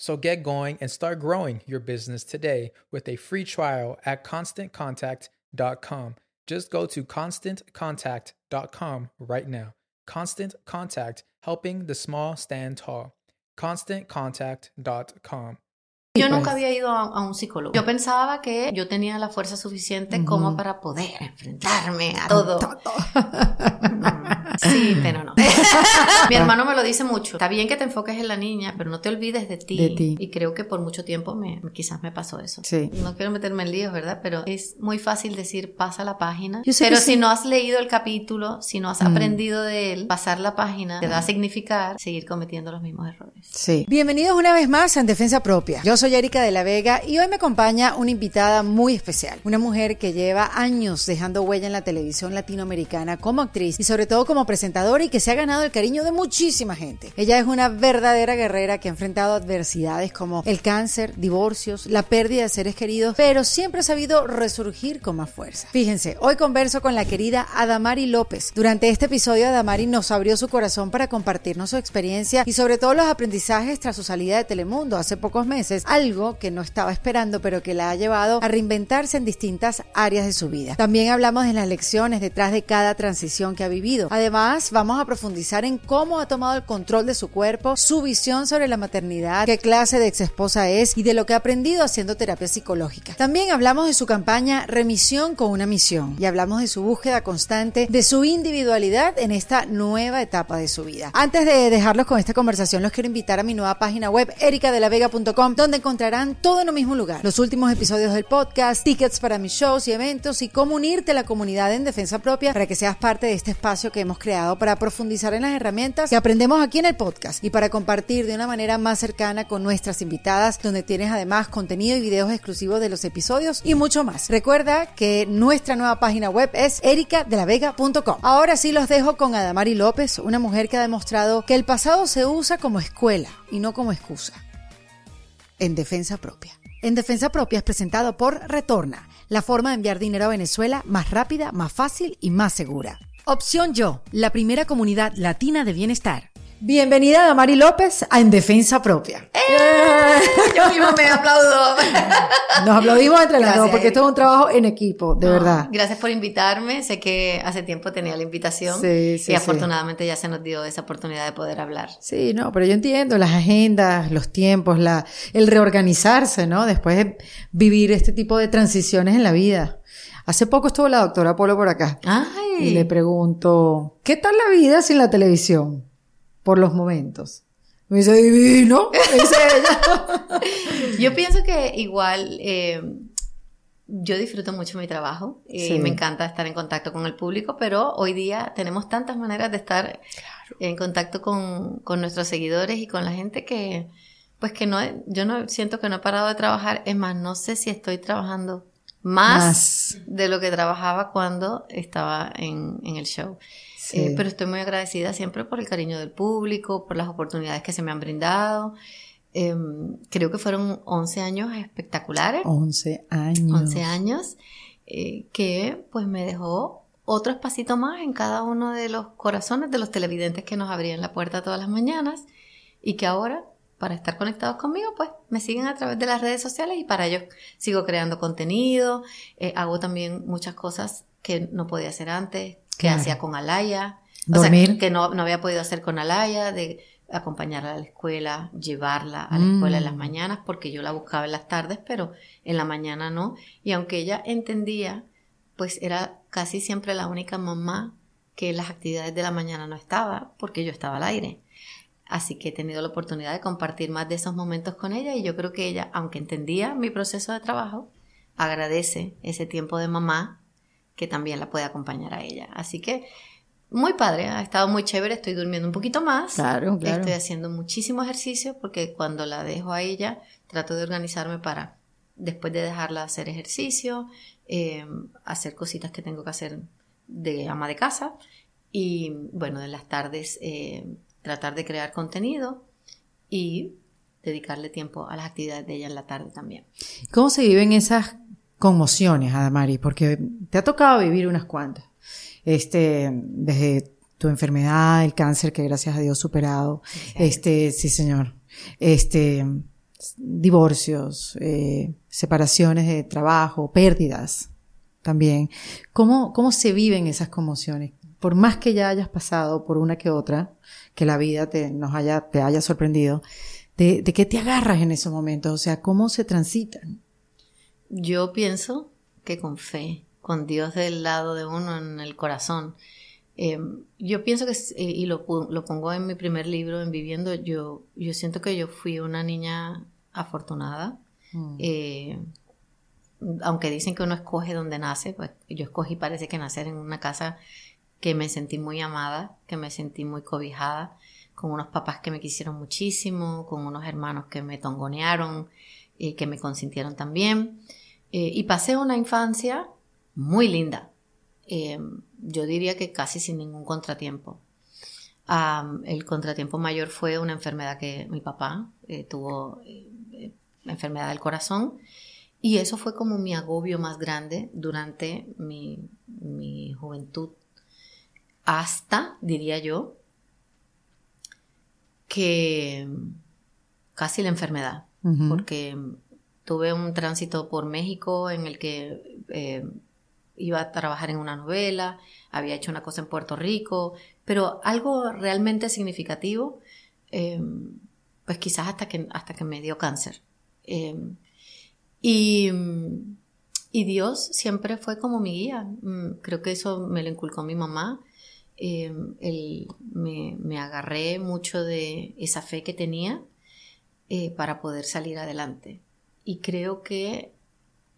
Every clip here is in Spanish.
So get going and start growing your business today with a free trial at constantcontact.com. Just go to constantcontact.com right now. Constant Contact, helping the small stand tall. ConstantContact.com. Yo nunca había ido a, a, un psicólogo. Yo pensaba que yo tenía la fuerza suficiente uh -huh. como para poder enfrentarme a todo. todo. Sí, pero no. Mi hermano me lo dice mucho. Está bien que te enfoques en la niña, pero no te olvides de ti. De ti. Y creo que por mucho tiempo me, quizás me pasó eso. Sí. No quiero meterme en líos, ¿verdad? Pero es muy fácil decir pasa la página. pero si sí. no has leído el capítulo, si no has mm. aprendido de él, pasar la página te da a significar seguir cometiendo los mismos errores. Sí. Bienvenidos una vez más a En Defensa Propia. Yo soy Erika de la Vega y hoy me acompaña una invitada muy especial. Una mujer que lleva años dejando huella en la televisión latinoamericana como actriz y sobre todo como presentadora y que se ha ganado el cariño de muchísima gente. Ella es una verdadera guerrera que ha enfrentado adversidades como el cáncer, divorcios, la pérdida de seres queridos, pero siempre ha sabido resurgir con más fuerza. Fíjense, hoy converso con la querida Adamari López. Durante este episodio Adamari nos abrió su corazón para compartirnos su experiencia y sobre todo los aprendizajes tras su salida de Telemundo hace pocos meses, algo que no estaba esperando pero que la ha llevado a reinventarse en distintas áreas de su vida. También hablamos de las lecciones detrás de cada transición que ha vivido. Además, vamos a profundizar en cómo ha tomado el control de su cuerpo, su visión sobre la maternidad, qué clase de ex esposa es y de lo que ha aprendido haciendo terapia psicológica. También hablamos de su campaña Remisión con una misión y hablamos de su búsqueda constante de su individualidad en esta nueva etapa de su vida. Antes de dejarlos con esta conversación, los quiero invitar a mi nueva página web ericadelavega.com donde encontrarán todo en un mismo lugar. Los últimos episodios del podcast, tickets para mis shows y eventos y cómo unirte a la comunidad en defensa propia para que seas parte de este espacio que hemos creado para profundizar en las herramientas que aprendemos aquí en el podcast y para compartir de una manera más cercana con nuestras invitadas, donde tienes además contenido y videos exclusivos de los episodios y mucho más. Recuerda que nuestra nueva página web es ericadelavega.com. Ahora sí los dejo con Adamari López, una mujer que ha demostrado que el pasado se usa como escuela y no como excusa. En defensa propia. En defensa propia es presentado por Retorna, la forma de enviar dinero a Venezuela más rápida, más fácil y más segura. Opción Yo, la primera comunidad latina de bienestar. Bienvenida Damari López a En Defensa Propia. ¡Eh! Yo mismo me aplaudo. Nos aplaudimos entre las dos porque esto es un trabajo en equipo, de No, verdad. Gracias por invitarme. Sé que hace tiempo tenía la invitación Sí, sí, y sí. afortunadamente ya se nos dio esa oportunidad de poder hablar. Sí, no, pero yo entiendo las agendas, los tiempos, la, el reorganizarse, ¿no? Después de vivir este tipo de transiciones en la vida. Hace poco estuvo la doctora Polo por acá Ay. y le pregunto, ¿qué tal la vida sin la televisión? Por los momentos. Me dice, divino, me dice ella. Yo pienso que igual eh, yo disfruto mucho mi trabajo y Sí. me encanta estar en contacto con el público, pero hoy día tenemos tantas maneras de estar en contacto con, con nuestros seguidores y con la gente que, pues que no, yo no siento que no he parado de trabajar. Es más, no sé si estoy trabajando más, Más. de lo que trabajaba cuando estaba en, en el show. Sí. Eh, pero estoy muy agradecida siempre por el cariño del público, por las oportunidades que se me han brindado. Eh, creo que fueron 11 años espectaculares, 11 años. 11 años, eh, que pues me dejó otro espacito más en cada uno de los corazones de los televidentes que nos abrían la puerta todas las mañanas y que ahora, para estar conectados conmigo, pues me siguen a través de las redes sociales y para ello sigo creando contenido, eh, hago también muchas cosas que no podía hacer antes, que Claro. hacía con Alaya, o sea, que no, no había podido hacer con Alaya, de acompañarla a la escuela, llevarla a la Mm. escuela en las mañanas, porque yo la buscaba en las tardes, pero en la mañana no. Y aunque ella entendía, pues era casi siempre la única mamá que en las actividades de la mañana no estaba, porque yo estaba al aire. Así que he tenido la oportunidad de compartir más de esos momentos con ella y yo creo que ella, aunque entendía mi proceso de trabajo, agradece ese tiempo de mamá que también la puede acompañar a ella. Así que muy padre, ha estado muy chévere, estoy durmiendo un poquito más. Claro, claro. Estoy haciendo muchísimo ejercicio porque cuando la dejo a ella, trato de organizarme para, después de dejarla hacer ejercicio, eh, hacer cositas que tengo que hacer de ama de casa y bueno, en las tardes eh, tratar de crear contenido y dedicarle tiempo a las actividades de ella en la tarde también. ¿Cómo se viven esas conmociones, Adamari? Porque te ha tocado vivir unas cuantas. Este, desde tu enfermedad, el cáncer que gracias a Dios superado. Este, sí, señor. Este, divorcios, eh, separaciones de trabajo, pérdidas también. ¿Cómo, cómo se viven esas conmociones? Por más que ya hayas pasado por una que otra, que la vida te, nos haya, te haya sorprendido, ¿de, de qué te agarras en esos momentos? O sea, ¿cómo se transitan? Yo pienso que con fe, con Dios del lado de uno en el corazón. Eh, yo pienso que, eh, y lo, lo pongo en mi primer libro, en Viviendo, yo, yo siento que yo fui una niña afortunada. Eh, aunque dicen que uno escoge donde nace, pues yo escogí parece que nacer en una casa que me sentí muy amada, que me sentí muy cobijada, con unos papás que me quisieron muchísimo, con unos hermanos que me tongonearon y que me consintieron también. Eh, y pasé una infancia muy linda. Eh, yo diría que casi sin ningún contratiempo. El contratiempo mayor fue una enfermedad que mi papá eh, tuvo, enfermedad del corazón, y eso fue como mi agobio más grande durante mi, mi juventud, hasta, diría yo, que casi la enfermedad, porque tuve un tránsito por México en el que eh, iba a trabajar en una novela, había hecho una cosa en Puerto Rico, pero algo realmente significativo, eh, pues quizás hasta que, hasta que me dio cáncer. Eh, y, y Dios siempre fue como mi guía. Mm, Creo que eso me lo inculcó mi mamá. Eh, él- me, me agarré mucho de esa fe que tenía eh, para poder salir adelante. Y creo que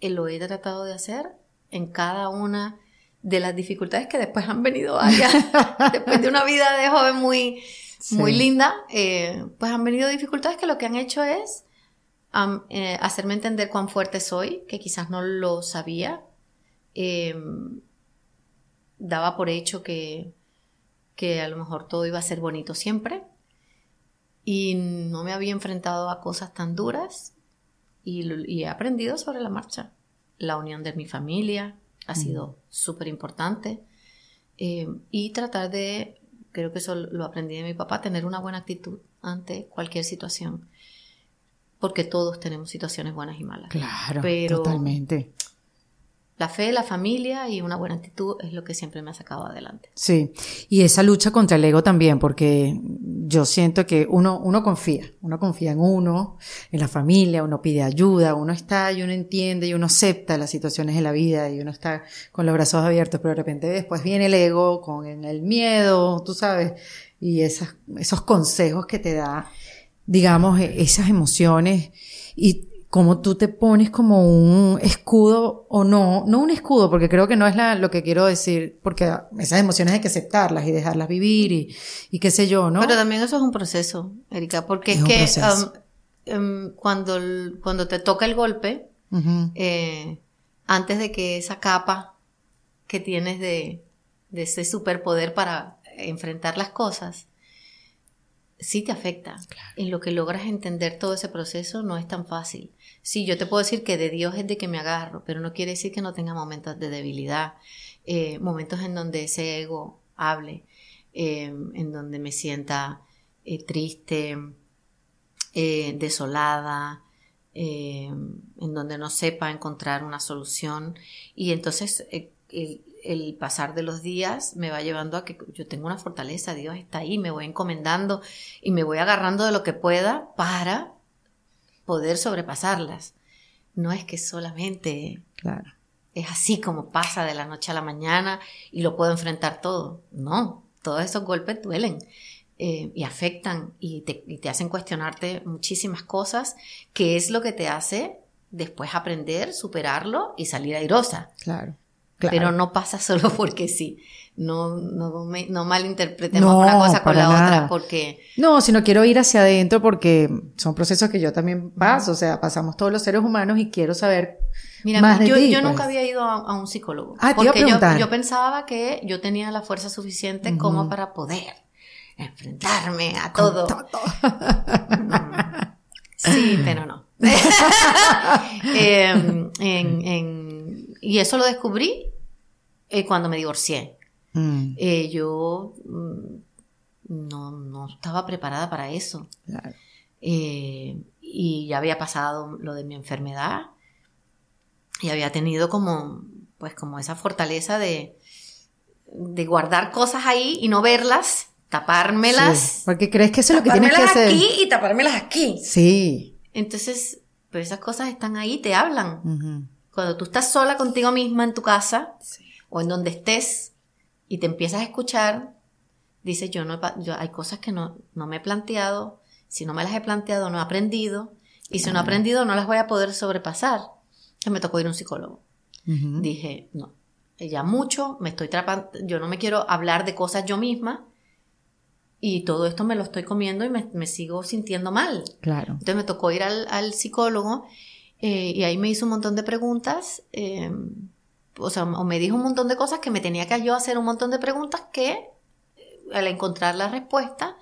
eh, lo he tratado de hacer en cada una de las dificultades que después han venido varias. después de una vida de joven muy, muy Sí. linda, eh, pues han venido dificultades que lo que han hecho es am, eh, hacerme entender cuán fuerte soy, que quizás no lo sabía. Eh, daba por hecho que, que a lo mejor todo iba a ser bonito siempre. Y no me había enfrentado a cosas tan duras y, he aprendido sobre la marcha. La unión de mi familia ha sido súper importante. Eh, y tratar de creo que eso lo aprendí de mi papá, tener una buena actitud ante cualquier situación. Porque todos tenemos situaciones buenas y malas. Claro, Pero totalmente. La fe, la familia y una buena actitud es lo que siempre me ha sacado adelante. Sí, y esa lucha contra el ego también, porque yo siento que uno, uno confía, uno confía en uno, en la familia, uno pide ayuda, uno está y uno entiende y uno acepta las situaciones de la vida y uno está con los brazos abiertos, pero de repente después viene el ego con el miedo, tú sabes, y esas, esos consejos que te da, digamos, e, esas emociones y cómo tú te pones como un escudo o no, no un escudo, porque creo que no es la, lo que quiero decir, porque esas emociones hay que aceptarlas y dejarlas vivir y, y qué sé yo, ¿no? Pero también eso es un proceso, Erika, porque es, que um, um, cuando, cuando te toca el golpe, eh, antes de que esa capa que tienes de, de ese superpoder para enfrentar las cosas, sí te afecta. En lo que logras entender todo ese proceso no es tan fácil. Sí, yo te puedo decir que de Dios es de que me agarro, pero no quiere decir que no tenga momentos de debilidad, eh, momentos en donde ese ego hable, eh, en donde me sienta eh, triste, desolada, en donde no sepa encontrar una solución. Y entonces el, el pasar de los días me va llevando a que yo tengo una fortaleza, Dios está ahí, me voy encomendando y me voy agarrando de lo que pueda para poder sobrepasarlas. No es que solamente claro. es así como pasa de la noche a la mañana y lo puedo enfrentar todo. No, todos esos golpes duelen. Eh, y afectan y te, y te hacen cuestionarte muchísimas cosas, que es lo que te hace después aprender, superarlo y salir airosa. Claro. Pero no pasa solo porque sí. No, no, no malinterpretemos una cosa con la otra porque... No, sino quiero ir hacia adentro porque son procesos que yo también paso, o sea, pasamos todos los seres humanos y quiero saber Mira, más de yo, ti, yo pues. nunca había ido a, a un psicólogo. Ah, te iba a porque yo, yo pensaba que yo tenía la fuerza suficiente como para poder enfrentarme a todo. Mm. Sí, pero no. Em, en, en, y eso lo descubrí eh, cuando me divorcié. Mm, Eh, yo mm, no, no estaba preparada para eso. claro. Eh, y ya había pasado lo de mi enfermedad y había tenido como, pues como esa fortaleza de, de guardar cosas ahí y no verlas, tapármelas. Sí, porque crees que eso es lo que tienes que tapármelas hacer. aquí y tapármelas aquí. Sí. Entonces, pues esas cosas están ahí, te hablan. Ujú. Cuando tú estás sola contigo misma en tu casa o en donde estés y te empiezas a escuchar, dices, yo no, yo, hay cosas que no, no me he planteado, si no me las he planteado no he aprendido y si no he aprendido no las voy a poder sobrepasar. Entonces me tocó ir a un psicólogo. Dije, no, ya mucho, me estoy trapando, yo no me quiero hablar de cosas yo misma y todo esto me lo estoy comiendo y me, me sigo sintiendo mal. Claro. Entonces me tocó ir al, al psicólogo eh, y ahí me hizo un montón de preguntas, eh, o sea, o me dijo un montón de cosas que me tenía que yo hacer un montón de preguntas que eh, al encontrar la respuesta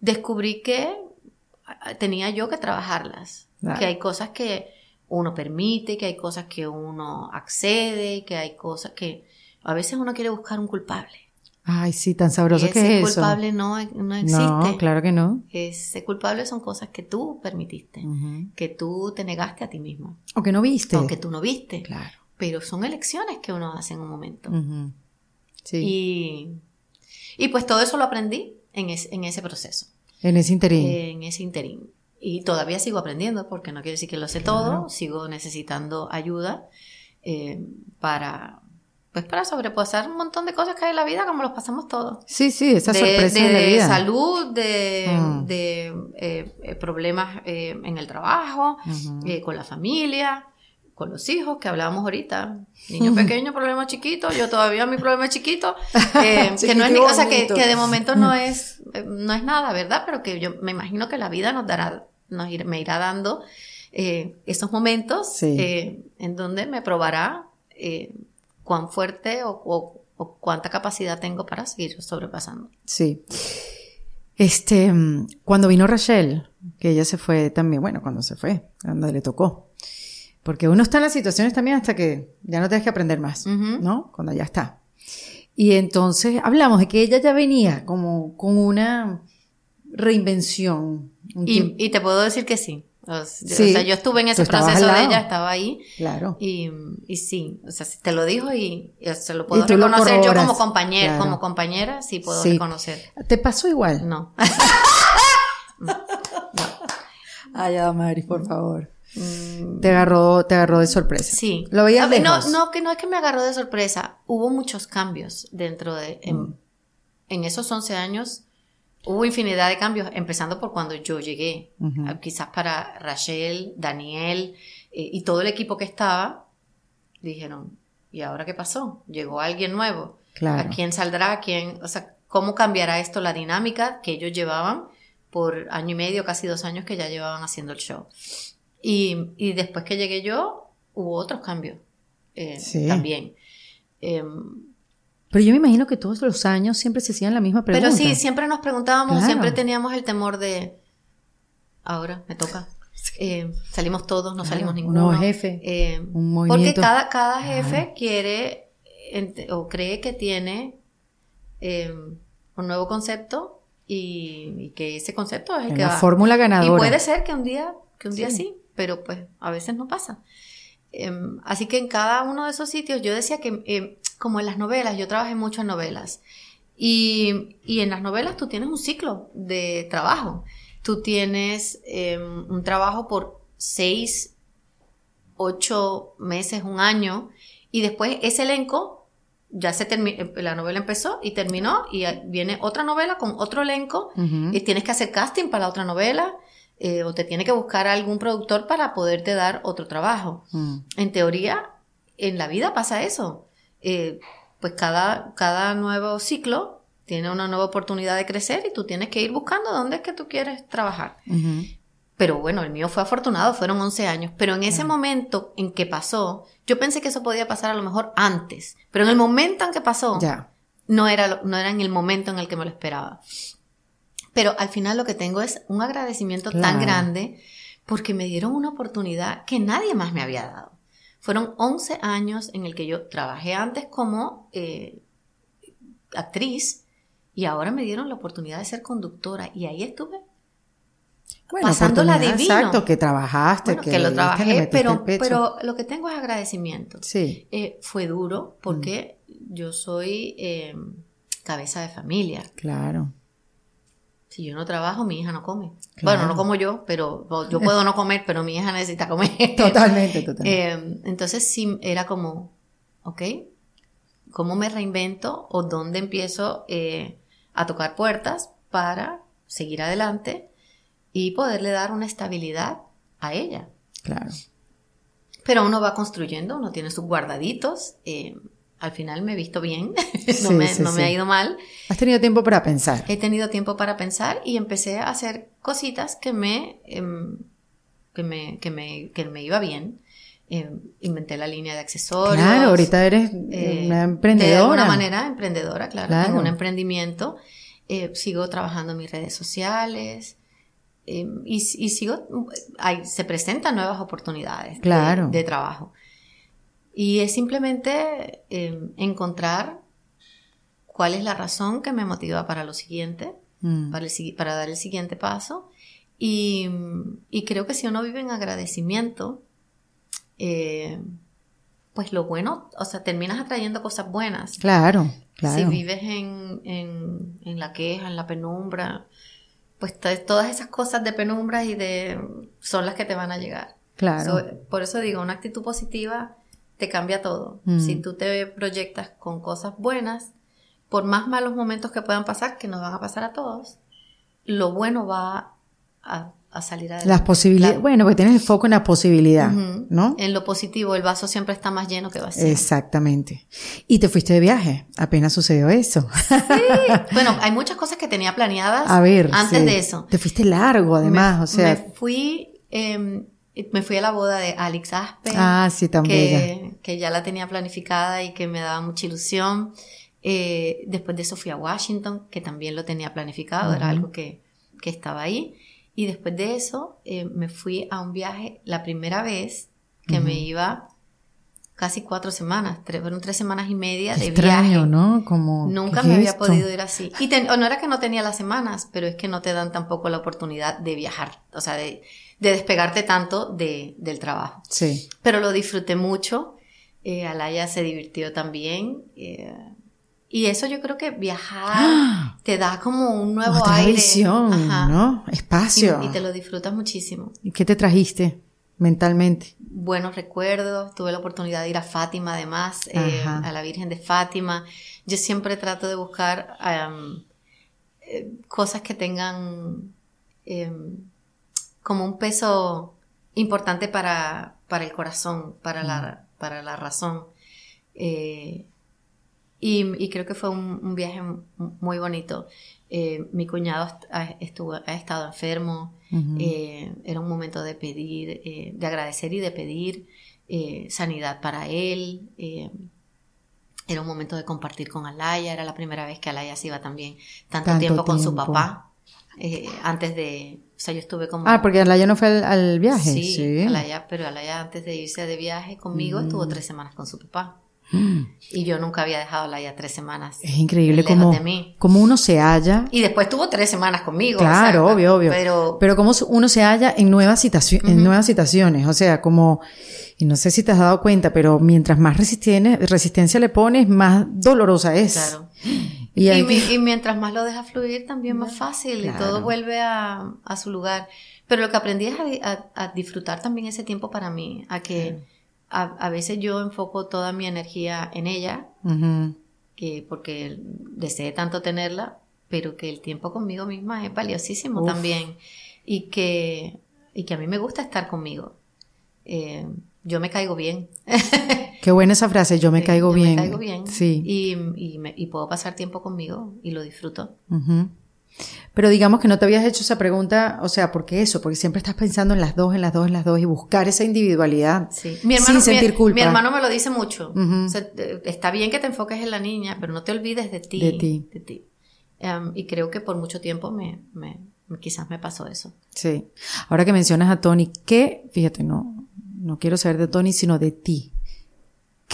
descubrí que tenía yo que trabajarlas, Claro. que hay cosas que uno permite, que hay cosas que uno accede, que hay cosas que a veces uno quiere buscar un culpable. Ay, sí, tan sabroso y que ese es eso. culpable no, no existe. No, claro que no. Ese culpable son cosas que tú permitiste, Ujú. que tú te negaste a ti mismo, O que no viste. o que tú no viste. Claro. Pero son elecciones que uno hace en un momento. Sí. y, y pues todo eso lo aprendí en, es- en ese proceso, en ese interín. en ese interín. Y todavía sigo aprendiendo, porque no quiere decir que lo sé Claro. todo, sigo necesitando ayuda eh, para, pues para sobrepasar un montón de cosas que hay en la vida, como los pasamos todos. sí, sí, esa de, sorpresa de de, la vida. salud, de, Mm. de, eh, eh, problemas eh, en el trabajo, eh, con la familia, con los hijos, que hablábamos ahorita. Niño pequeño, problema chiquito, yo todavía mi problema es chiquito. eh, que no es, ni- o sea, que, que de momento no es, eh, no es nada, ¿verdad? Pero que yo me imagino que la vida nos dará, nos ir- me irá dando eh, esos momentos Sí. eh, en donde me probará cuán fuerte o, o- o cuánta capacidad tengo para seguir sobrepasando. Sí. Este, mm, cuando vino Rachel, que ella se fue también, bueno, cuando se fue, cuando le tocó. Porque uno está en las situaciones también hasta que ya no tienes que aprender más, Ujú. ¿no? Cuando ya está. Y entonces hablamos de que ella ya venía como con una reinvención. un Y, y te puedo decir que sí. O Sí. o sea, yo estuve en ese proceso de ella, estaba ahí. Claro. Y, y sí, o sea, te lo dijo y, y se lo puedo tú lo reconocer yo como compañera, claro. como compañera, sí puedo Sí. reconocer. ¿Te pasó igual? No. Ay, Adamaris, por favor. Te agarró, te agarró de sorpresa. Mm. Sí. Lo veías A ver, no, lejos. no, que no es que me agarró de sorpresa. Hubo muchos cambios dentro de. En, Mm. en esos 11 años hubo infinidad de cambios, empezando por cuando yo llegué. Ah, Quizás para Rachel, Daniel eh, y todo el equipo que estaba, dijeron: ¿y ahora qué pasó? Llegó alguien nuevo. Claro. ¿A quién saldrá? ¿A quién? O sea, ¿cómo cambiará esto la dinámica que ellos llevaban por año y medio, casi dos años que ya llevaban haciendo el show? Y, y después que llegué yo, hubo otros cambios eh, Sí. también. Em, Pero yo me imagino que todos los años siempre se hacían la misma pregunta. pero sí, siempre nos preguntábamos, Claro. siempre teníamos el temor de, ahora me toca. Eh, salimos todos, no Claro, salimos un ninguno. nuevo jefe, Eh, un porque cada, cada jefe Claro. quiere o cree que tiene eh, un nuevo concepto y, y que ese concepto es el En que la va. fórmula Y ganadora. puede ser que un día, que un día Sí. sí, pero pues a veces no pasa. Em, así que en cada uno de esos sitios yo decía que, em, como en las novelas, yo trabajé mucho en novelas. Y, y en las novelas tú tienes un ciclo de trabajo. Tú tienes em, un trabajo por seis, ocho meses, un año, y después ese elenco ya se terminó, la novela empezó y terminó, y viene otra novela con otro elenco, y tienes que hacer casting para la otra novela, eh, o te tiene que buscar algún productor para poderte dar otro trabajo. Mm. En teoría, en la vida pasa eso. Eh, pues cada, cada nuevo ciclo tiene una nueva oportunidad de crecer y tú tienes que ir buscando dónde es que tú quieres trabajar. Pero bueno, el mío fue afortunado, fueron 11 años. Pero en ese momento en que pasó, yo pensé que eso podía pasar a lo mejor antes. Pero en el momento en que pasó, Ya. no era, no era en el momento en el que me lo esperaba. Pero al final lo que tengo es un agradecimiento Claro. tan grande porque me dieron una oportunidad que nadie más me había dado. Fueron 11 años en el que yo trabajé antes como eh, actriz y ahora me dieron la oportunidad de ser conductora y ahí estuve. Bueno, Pasándola divino. Exacto, que trabajaste, Bueno, que, que, lo trabajé, pero, pero lo que tengo es agradecimiento. Sí. Eh, fue duro porque yo soy eh, cabeza de familia. Claro. Si yo no trabajo, mi hija no come. Claro. Bueno, no como yo, pero yo puedo no comer, pero mi hija necesita comer. Totalmente, totalmente. Eh, entonces sí, era como, ok, ¿cómo me reinvento o dónde empiezo eh, a tocar puertas para seguir adelante y poderle dar una estabilidad a ella? claro. Pero uno va construyendo, uno tiene sus guardaditos. eh, al final me he visto bien, no, Sí, me, sí, no me ha ido mal. Has tenido tiempo para pensar. He tenido tiempo para pensar y empecé a hacer cositas que me, em, que me, que me, que me iba bien. Em, inventé la línea de accesorios. Claro, ahorita eres eh, una emprendedora. De alguna manera, emprendedora, claro. Claro. Tengo un emprendimiento. eh, sigo trabajando en mis redes sociales. eh, y, y sigo, hay- se presentan nuevas oportunidades de- Claro. de, trabajo. Y es simplemente eh, encontrar cuál es la razón que me motiva para lo siguiente, Mm. para, el sigui- para dar el siguiente paso. Y, y creo que si uno vive en agradecimiento, eh, pues lo bueno, o sea, terminas atrayendo cosas buenas. Claro, claro. Si vives en, en, en la queja, en la penumbra, pues to- todas esas cosas de penumbra y de son las que te van a llegar. claro. So, por eso digo, una actitud positiva te cambia todo. Mm. Si tú te proyectas con cosas buenas, por más malos momentos que puedan pasar, que nos van a pasar a todos, lo bueno va a, a salir adelante. Las posibilidades. Bueno, porque tienes el foco en la posibilidad, Ujú. ¿no? En lo positivo, el vaso siempre está más lleno que vacío. Exactamente. Y te fuiste de viaje. Apenas sucedió eso. Bueno, hay muchas cosas que tenía planeadas A ver. antes sí. de eso. Te fuiste largo, además. Me- o sea. me fui, eh, me fui a la boda de Alex Aspen. ah, sí, tan bella. que, que ya la tenía planificada y que me daba mucha ilusión. Eh, después de eso fui a Washington, que también lo tenía planificado, era Ujú. algo que, que estaba ahí. Y después de eso eh, me fui a un viaje la primera vez que me Ujú. iba casi cuatro semanas, tres, fueron tres semanas y media de Extraño, viaje. ¿no? Como, Nunca ¿qué me había esto? podido ir así. Y ten- o no era que no tenía las semanas, pero es que no te dan tampoco la oportunidad de viajar, o sea, de, de despegarte tanto de, del trabajo. Sí. Pero lo disfruté mucho. Eh, Alaya se divirtió también. eh, y eso yo creo que viajar te da como un nuevo Otra aire. visión, Ajá. ¿no? Espacio. Y, y te lo disfrutas muchísimo. ¿Y qué te trajiste mentalmente? buenos recuerdos. Tuve la oportunidad de ir a Fátima, además, eh, a la Virgen de Fátima. Yo siempre trato de buscar eh, cosas que tengan em, como un peso importante para, para el corazón, para, la, para la razón. Eh, y, y creo que fue un, un viaje muy bonito. Eh, mi cuñado estuvo, ha estado enfermo. Eh, era un momento de pedir, eh, de agradecer y de pedir sanidad para él. era un momento de compartir con Alaya. Era la primera vez que Alaya se iba también tanto, Tanto tiempo con su tiempo. papá. antes de, o sea, yo estuve como Ah, porque Alaya no fue al, al viaje. sí, Sí. Alaya, pero Alaya antes de irse de viaje conmigo estuvo tres semanas con su papá. Mm. Y yo nunca había dejado a Alaya tres semanas. Es increíble cómo, cómo uno se halla. Y después tuvo tres semanas conmigo. o Claro, sea, obvio, obvio. Pero, Pero cómo uno se halla en nuevas, situaci- en nuevas situaciones. O sea, como, y no sé si te has dado cuenta, pero mientras más resistencia le pones, más dolorosa es. claro. Y Y, hay mi- que- y mientras más lo deja fluir, también más fácil y todo vuelve a, a su lugar. Pero lo que aprendí es a, di- a- a disfrutar también ese tiempo para mí, a que a, veces yo enfoco toda mi energía en ella, que porque deseé tanto tenerla, pero que el tiempo conmigo misma es valiosísimo Uf. también y que, y que a mí me gusta estar conmigo. Eh, yo me caigo bien. Qué buena esa frase, yo me caigo yo bien. Me caigo bien. Sí. Y, y, me- y puedo pasar tiempo conmigo y lo disfruto. Pero digamos que no te habías hecho esa pregunta, o sea, ¿por qué eso? Porque siempre estás pensando en las dos, en las dos, en las dos y buscar esa individualidad Sí. Mi hermano, sin sentir mi, culpa. mi hermano me lo dice mucho. Ujú. O sea, está bien que te enfoques en la niña, pero no te olvides de ti. De ti. de ti. Em, y creo que por mucho tiempo me- quizás me pasó eso. Sí. Ahora que mencionas a Tony, ¿qué, fíjate, no, no quiero saber de Tony, sino de ti.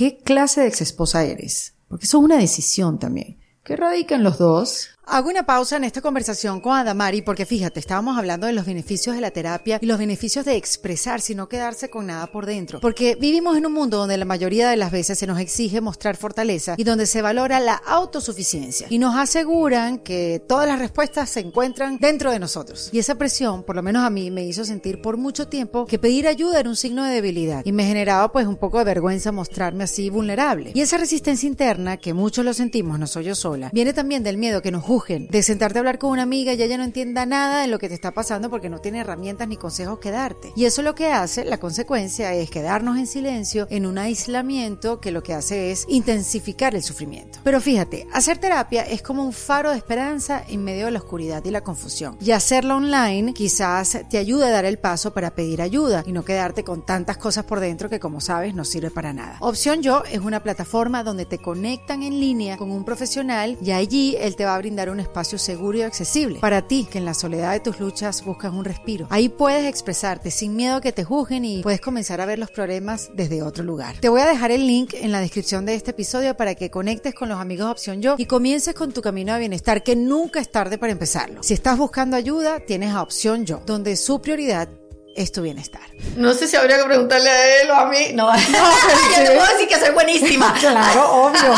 ¿Qué clase de ex esposa eres? Porque eso es una decisión también. ¿Qué radica en los dos? Hago una pausa en esta conversación con Adamari porque fíjate, estábamos hablando de los beneficios de la terapia y los beneficios de expresarse y no quedarse con nada por dentro. Porque vivimos en un mundo donde la mayoría de las veces se nos exige mostrar fortaleza y donde se valora la autosuficiencia. Y nos aseguran que todas las respuestas se encuentran dentro de nosotros. Y esa presión, por lo menos a mí, me hizo sentir por mucho tiempo que pedir ayuda era un signo de debilidad. Y me generaba pues un poco de vergüenza mostrarme así vulnerable. Y esa resistencia interna, que muchos lo sentimos, no soy yo sola, viene también del miedo que nos juzguen, de sentarte a hablar con una amiga y ella no entienda nada de lo que te está pasando porque no tiene herramientas ni consejos que darte. Y eso lo que hace, la consecuencia es quedarnos en silencio, en un aislamiento que lo que hace es intensificar el sufrimiento. Pero fíjate, hacer terapia es como un faro de esperanza en medio de la oscuridad y la confusión. Y hacerlo online quizás te ayude a dar el paso para pedir ayuda y no quedarte con tantas cosas por dentro que como sabes no sirve para nada. Opción Yo es una plataforma donde te conectan en línea con un profesional y allí él te va a brindar un espacio seguro y accesible para ti que en la soledad de tus luchas buscas un respiro. Ahí puedes expresarte sin miedo a que te juzguen y puedes comenzar a ver los problemas desde otro lugar. Te voy a dejar el link en la descripción de este episodio para que conectes con los amigos de Opción Yo y comiences con tu camino de bienestar que nunca es tarde para empezarlo. Si estás buscando ayuda, tienes a Opción Yo, donde su prioridad es tu bienestar. No sé si habría que preguntarle a él o a mí. No, yo te puedo decir que soy buenísima. Claro, obvio.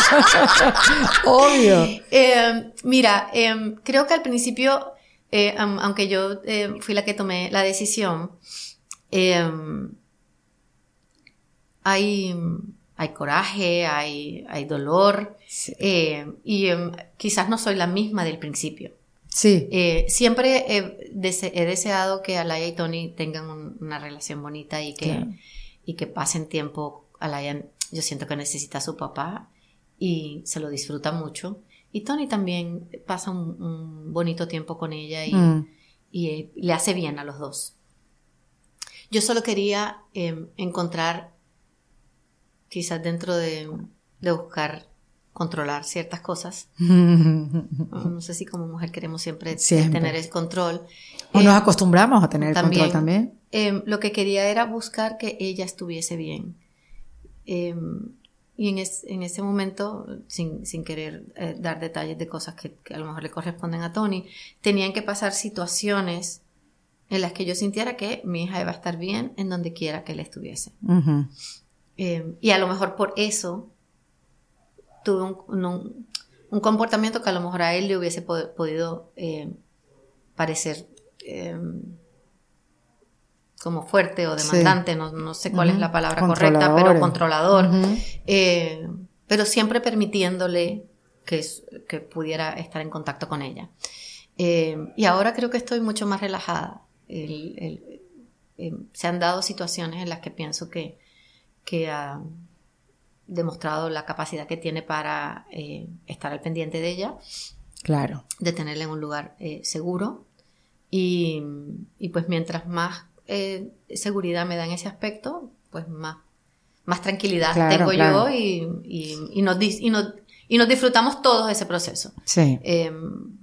obvio. Eh, mira, eh, creo que al principio, eh, aunque yo eh, fui la que tomé la decisión, eh, hay, hay coraje, hay, hay dolor, y em, quizás no soy la misma del principio. Sí. Eh, siempre he, dese- he deseado que Alaya y Tony tengan un- una relación bonita y que, Claro. y que pasen tiempo. Alaya, yo siento que necesita a su papá y se lo disfruta mucho. Y Tony también pasa un, un bonito tiempo con ella y, Mm. y, eh, le hace bien a los dos. Yo solo quería eh, encontrar, quizás dentro de, de buscar controlar ciertas cosas. No sé si como mujer queremos siempre, Siempre. tener el control. o Eh, nos acostumbramos a tener el control también. eh, lo que quería era buscar que ella estuviese bien. Em, y en, en, ese momento, sin, sin querer eh, dar detalles de cosas que, a lo mejor le corresponden a Tony, tenían que pasar situaciones en las que yo sintiera que mi hija iba a estar bien en donde quiera que él estuviese. Em, y a lo mejor por eso tuve un, un, comportamiento que a lo mejor a él le hubiese podido eh, parecer em, como fuerte o demandante, no, sé cuál es la palabra correcta, pero controlador, eh, pero siempre permitiéndole que, que, pudiera estar en contacto con ella. Eh, y ahora creo que estoy mucho más relajada. se han dado situaciones en las que pienso que, que ha demostrado la capacidad que tiene para eh, estar al pendiente de ella. Claro. De tenerla en un lugar seguro. Y, y, pues mientras más eh, seguridad me da en ese aspecto, pues más, más tranquilidad tengo yo y, y, nos, y, nos, disfrutamos todos ese proceso. Sí. Em,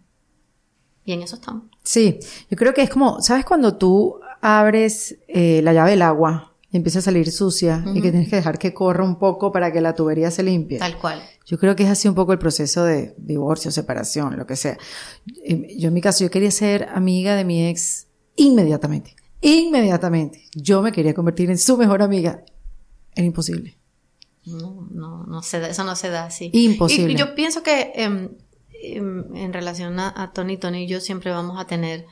y en eso estamos. Sí, yo creo que es como, ¿sabes cuando tú abres eh, la llave del agua y empieza a salir sucia y que tienes que dejar que corra un poco para que la tubería se limpie? Tal cual. Yo creo que es así un poco el proceso de divorcio, separación, lo que sea. Yo en mi caso, yo quería ser amiga de mi ex inmediatamente. Inmediatamente yo me quería convertir en su mejor amiga. Era imposible. No, no, no se da, eso no se da así. Imposible. Y, yo pienso que em, en relación a, Tony, Tony y yo siempre vamos a tener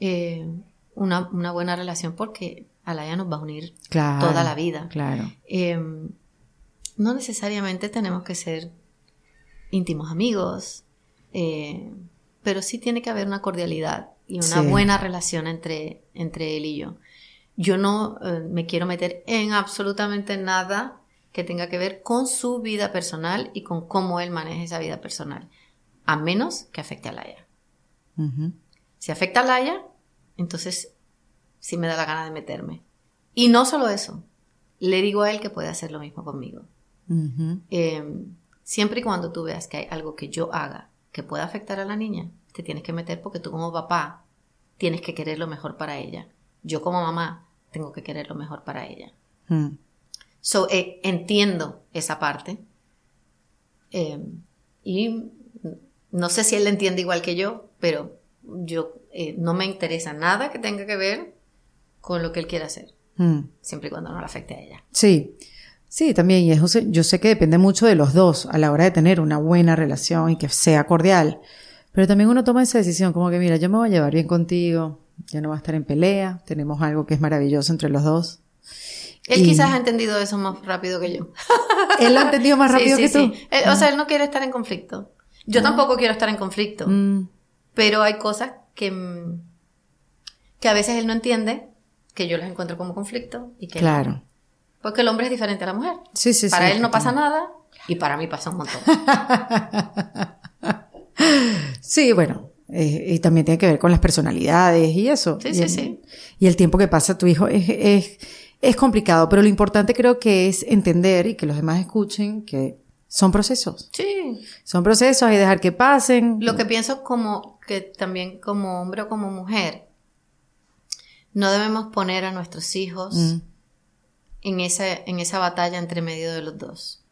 eh, una, una, buena relación porque Alaya nos va a unir toda la vida. Claro. Em, no necesariamente tenemos que ser íntimos amigos, eh, pero sí tiene que haber una cordialidad y una buena relación entre, entre él y yo. Yo no eh, me quiero meter en absolutamente nada que tenga que ver con su vida personal y con cómo él maneja esa vida personal, a menos que afecte a Laia. Si afecta a Laia, entonces sí me da la gana de meterme. Y no solo eso, le digo a él que puede hacer lo mismo conmigo. Em, siempre y cuando tú veas que hay algo que yo haga que pueda afectar a la niña, te tienes que meter porque tú como papá tienes que querer lo mejor para ella. Yo como mamá tengo que querer lo mejor para ella. Hmm. So, eh, entiendo esa parte. Eh, y no sé si él la entiende igual que yo, pero yo eh, no me interesa nada que tenga que ver con lo que él quiera hacer. Hmm. Siempre y cuando no le afecte a ella. Sí. Sí, también, y eso yo sé que depende mucho de los dos a la hora de tener una buena relación y que sea cordial. Pero también uno toma esa decisión, como que mira, yo me voy a llevar bien contigo, ya no va a estar en pelea, tenemos algo que es maravilloso entre los dos. Él quizás ha entendido eso más rápido que yo. Él lo ha entendido más rápido que tú. o sea, él no quiere estar en conflicto. Yo ah. tampoco quiero estar en conflicto. Mm. Pero hay cosas que, mm, que a veces él no entiende, que yo las encuentro como conflicto y que Claro. Porque el hombre es diferente a la mujer. Sí, sí, para él no pasa nada y para mí pasa un montón. Sí, bueno, eh, y también tiene que ver con las personalidades y eso. Sí, y sí, el, sí. Y el tiempo que pasa tu hijo es, es, es complicado, pero lo importante creo que es entender y que los demás escuchen que son procesos. Sí. Son procesos y dejar que pasen. Lo que pienso como que también como hombre o como mujer, no debemos poner a nuestros hijos mm. en, esa, en esa batalla entre medio de los dos.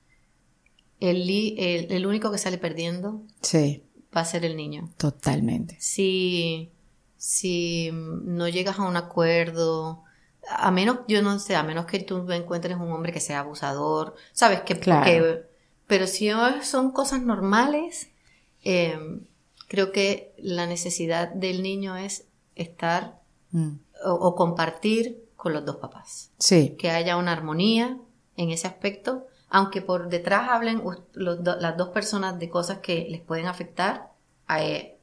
El, el, el único que sale perdiendo sí va a ser el niño. Totalmente. Si, si no llegas a un acuerdo, a menos, yo no sé, a menos que tú encuentres un hombre que sea abusador, sabes que, claro. pero si son cosas normales, em, creo que la necesidad del niño es estar mm. O, compartir con los dos papás. Sí. Que haya una armonía en ese aspecto aunque por detrás hablen las dos personas de cosas que les pueden afectar a, eh,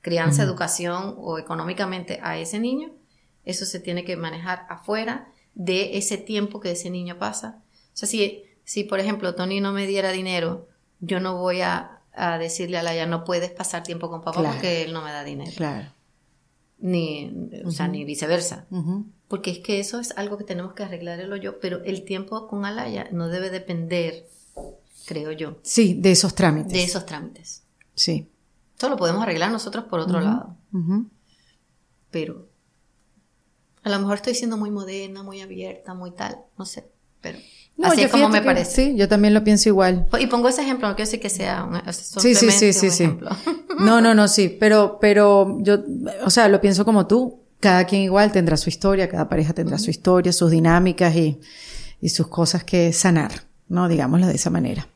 crianza, educación o económicamente a ese niño, eso se tiene que manejar afuera de ese tiempo que ese niño pasa. O sea, si, si por ejemplo Tony no me diera dinero, yo no voy a, decirle a la ya no puedes pasar tiempo con papá porque él no me da dinero. Claro. Ni, o sea, ni viceversa porque es que eso es algo que tenemos que arreglar el hoyo, pero el tiempo con Alaya no debe depender, creo yo. Sí, de esos trámites. De esos trámites. Sí. Eso lo podemos arreglar nosotros por otro lado. Pero a lo mejor estoy siendo muy moderna, muy abierta, muy tal, no sé, pero... Así yo es como me que- parece. Sí, yo también lo pienso igual. Y pongo ese ejemplo, no quiero decir que sea un, Sí, sí, sí, sí, un sí. ejemplo. No, no, no, sí, pero, pero yo, o sea, lo pienso como tú. Cada quien igual tendrá su historia, cada pareja tendrá su historia, sus dinámicas y, y sus cosas que sanar, ¿no? Digámoslo de esa manera.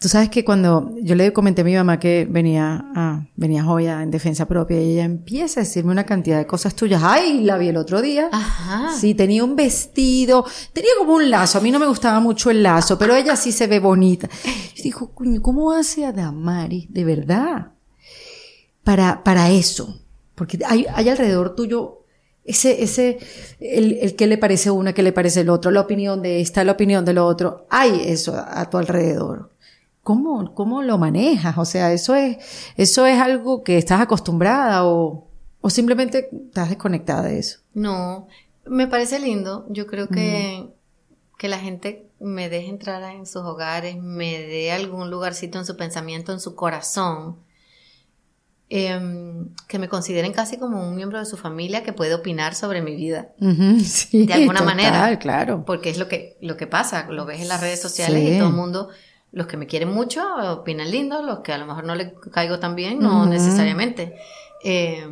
Tú sabes que cuando yo le comenté a mi mamá que venía a, venía joya en defensa propia y ella empieza a decirme una cantidad de cosas tuyas. Ay, la vi el otro día. Ajá. Sí, tenía un vestido, tenía como un lazo, a mí no me gustaba mucho el lazo, pero ella sí se ve bonita. Yo digo, coño, ¿cómo hace Adamari? De verdad. Para, para eso. Porque hay, hay alrededor tuyo ese, ese, el, el que le parece a una, que le parece el otro, la opinión de esta, la opinión del otro. Hay eso a, a tu alrededor. ¿Cómo, ¿Cómo lo manejas? O sea, eso es, eso es algo que estás acostumbrada o, o simplemente estás desconectada de eso. No, me parece lindo. Yo creo que, que la gente me deje entrar en sus hogares, me dé algún lugarcito en su pensamiento, en su corazón, em, que me consideren casi como un miembro de su familia que puede opinar sobre mi vida. Sí, De alguna total, manera. claro. Porque es lo que, lo que pasa, lo ves en las redes sociales Sí. y todo el mundo, los que me quieren mucho opinan lindo, los que a lo mejor no le caigo tan bien, no necesariamente. Eh,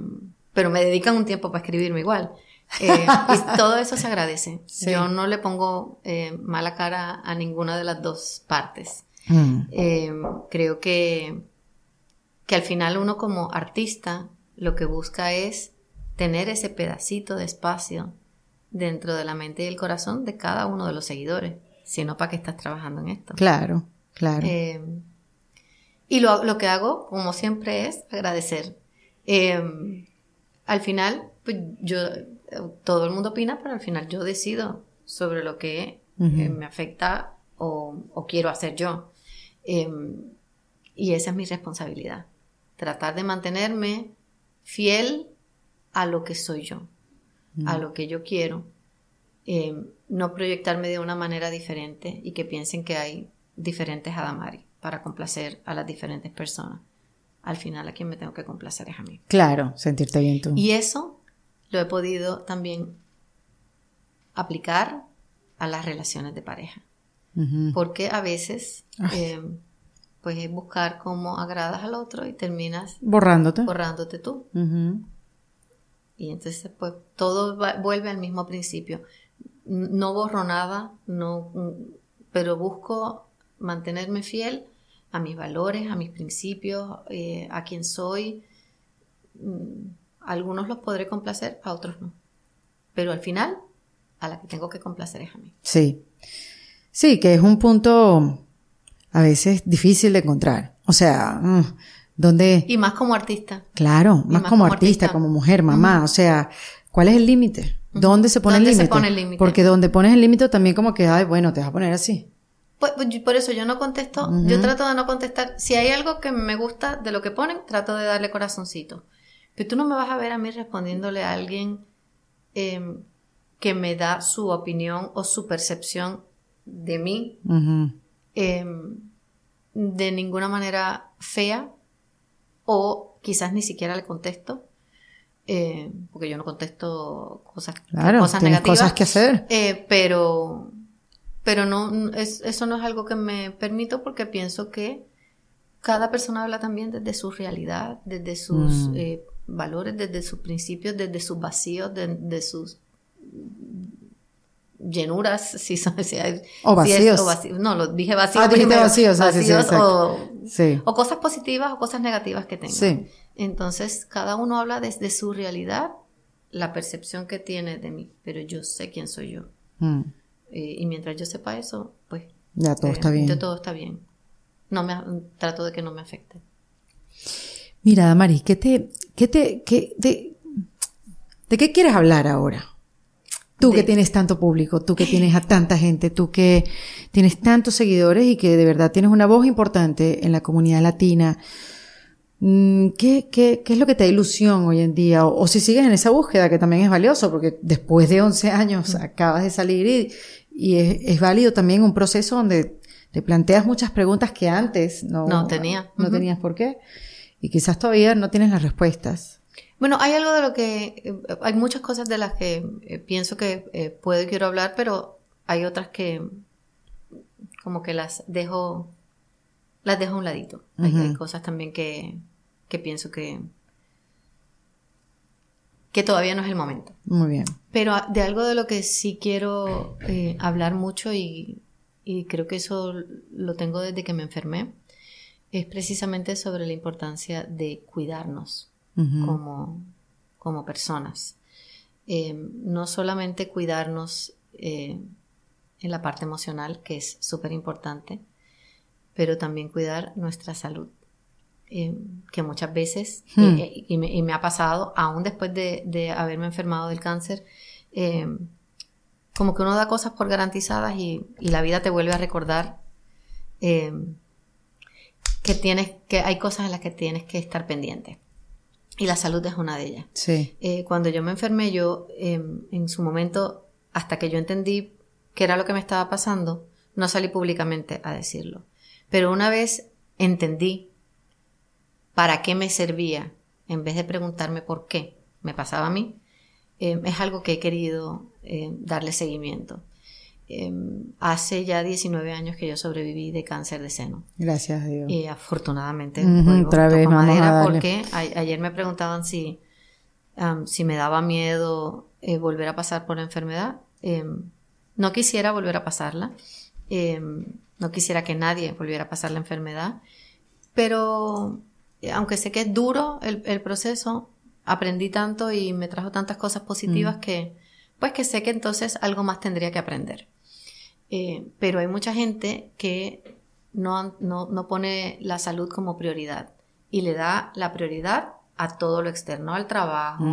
pero me dedican un tiempo para escribirme igual. Eh, y todo eso se agradece. Sí. Yo no le pongo eh, mala cara a ninguna de las dos partes. Mm, Eh, creo que, que al final uno como artista lo que busca es tener ese pedacito de espacio dentro de la mente y el corazón de cada uno de los seguidores, si no, ¿para qué estás trabajando en esto? Claro, claro. Eh, y lo, lo que hago, como siempre, es agradecer. Eh, al final, pues yo, todo el mundo opina, pero al final yo decido sobre lo que eh, me afecta o, o quiero hacer yo. Eh, y esa es mi responsabilidad. Tratar de mantenerme fiel a lo que soy yo, a lo que yo quiero. No proyectarme de una manera diferente y que piensen que hay diferentes Adamari para complacer a las diferentes personas. Al final a quien me tengo que complacer es a mí. Claro, sentirte bien tú. Y eso lo he podido también aplicar a las relaciones de pareja. Porque a veces, eh, pues es buscar cómo agradas al otro y terminas Borrándote. borrándote tú. Y entonces, pues, todo va- vuelve al mismo principio. No borro nada, no, mm, pero busco mantenerme fiel a mis valores, a mis principios, eh, a quien soy. Mm, Algunos los podré complacer, a otros no. Pero al final, a la que tengo que complacer es a mí. Sí. Sí, que es un punto a veces difícil de encontrar. O sea, mm, donde, Y más como artista. claro, más, más como, como artista, artista. como mujer, mamá. O sea, ¿cuál es el límite? ¿Dónde se pone ¿Dónde el se límite? pone el límite? Porque donde pones el límite también como que, ay, bueno, te vas a poner así. Pues, pues, yo- por eso yo no contesto, yo trato de no contestar. Si hay algo que me gusta de lo que ponen, trato de darle corazoncito. Pero tú no me vas a ver a mí respondiéndole a alguien em, que me da su opinión o su percepción de mí em, de ninguna manera fea o quizás ni siquiera le contesto. eh, porque yo no contesto cosas, Claro, cosas negativas. cosas que hacer. Eh, pero pero no es- eso no es algo que me permito porque pienso que cada persona habla también desde su realidad, desde sus Mm. eh, valores, desde sus principios, desde sus vacíos, de, de sus llenuras, si son si hay- O si es- vacíos. o vacíos. No, lo dije vacíos. Ah, primero. vacíos, ah, sí, sí, Vacíos o, Sí. o cosas positivas o cosas negativas que tengan. Sí. Entonces, cada uno habla desde su realidad, la percepción que tiene de mí, pero yo sé quién soy yo. Mm. Eh, y mientras yo sepa eso, pues Ya todo eh, está bien. todo está bien. No me, trato de que no me afecte. Mira, Damari, ¿qué te, qué te, qué, de, de qué quieres hablar ahora? Tú que tienes tanto público, tú que tienes a tanta gente, tú que tienes tantos seguidores y que de verdad tienes una voz importante en la comunidad latina. Mm, ¿Qué, qué, qué es lo que te da ilusión hoy en día? O, o si sigues en esa búsqueda, que también es valioso, porque después de 11 años acabas de salir y, y es, es válido también un proceso donde te planteas muchas preguntas que antes no, No tenía. No tenías por qué. Y quizás todavía no tienes las respuestas. Bueno, hay algo de lo que, eh, hay muchas cosas de las que eh, pienso que eh, puedo y quiero hablar, pero hay otras que, como que las dejo, las dejo a un ladito. Hay, hay cosas también que, que pienso que, que todavía no es el momento. Muy bien. Pero a- de algo de lo que sí quiero eh, hablar mucho y, y creo que eso lo tengo desde que me enfermé, es precisamente sobre la importancia de cuidarnos como, como personas. Eh, no solamente cuidarnos eh, en la parte emocional, que es súper importante, pero también cuidar nuestra salud. Eh, que muchas veces, Hmm. eh, y, me, y me ha pasado, aún después de, de haberme enfermado del cáncer, eh, como que uno da cosas por garantizadas y, y la vida te vuelve a recordar eh, que tienes, que hay cosas en las que tienes que estar pendiente. Y la salud es una de ellas. Sí. Eh, cuando yo me enfermé, yo eh, en su momento, hasta que yo entendí qué era lo que me estaba pasando, no salí públicamente a decirlo. Pero una vez entendí para qué me servía, en vez de preguntarme por qué me pasaba a mí, eh, es algo que he querido eh, darle seguimiento. Eh, hace ya 19 años que yo sobreviví de cáncer de seno. Gracias a Dios. Y afortunadamente, otra vez, a madera, porque a- ayer me preguntaban si, si me daba miedo eh, volver a pasar por la enfermedad. Em, no quisiera volver a pasarla. No quisiera que nadie volviera a pasar la enfermedad. Pero eh, aunque sé que es duro el, el proceso, aprendí tanto y me trajo tantas cosas positivas Mm. que, pues que sé que entonces algo más tendría que aprender. Eh, pero hay mucha gente que no, no, no pone la salud como prioridad y le da la prioridad a todo lo externo, al trabajo,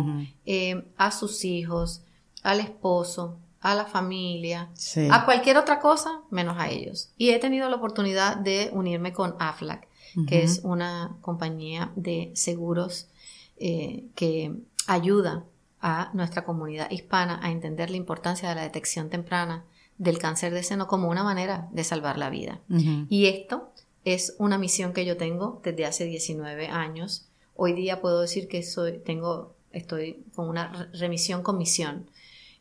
eh, a sus hijos, al esposo, a la familia, Sí. a cualquier otra cosa menos a ellos. Y he tenido la oportunidad de unirme con AFLAC, que es una compañía de seguros eh, que ayuda a nuestra comunidad hispana a entender la importancia de la detección temprana del cáncer de seno como una manera de salvar la vida. Y esto es una misión que yo tengo desde hace 19 años. Hoy día puedo decir que soy, tengo, estoy con una re- remisión con misión.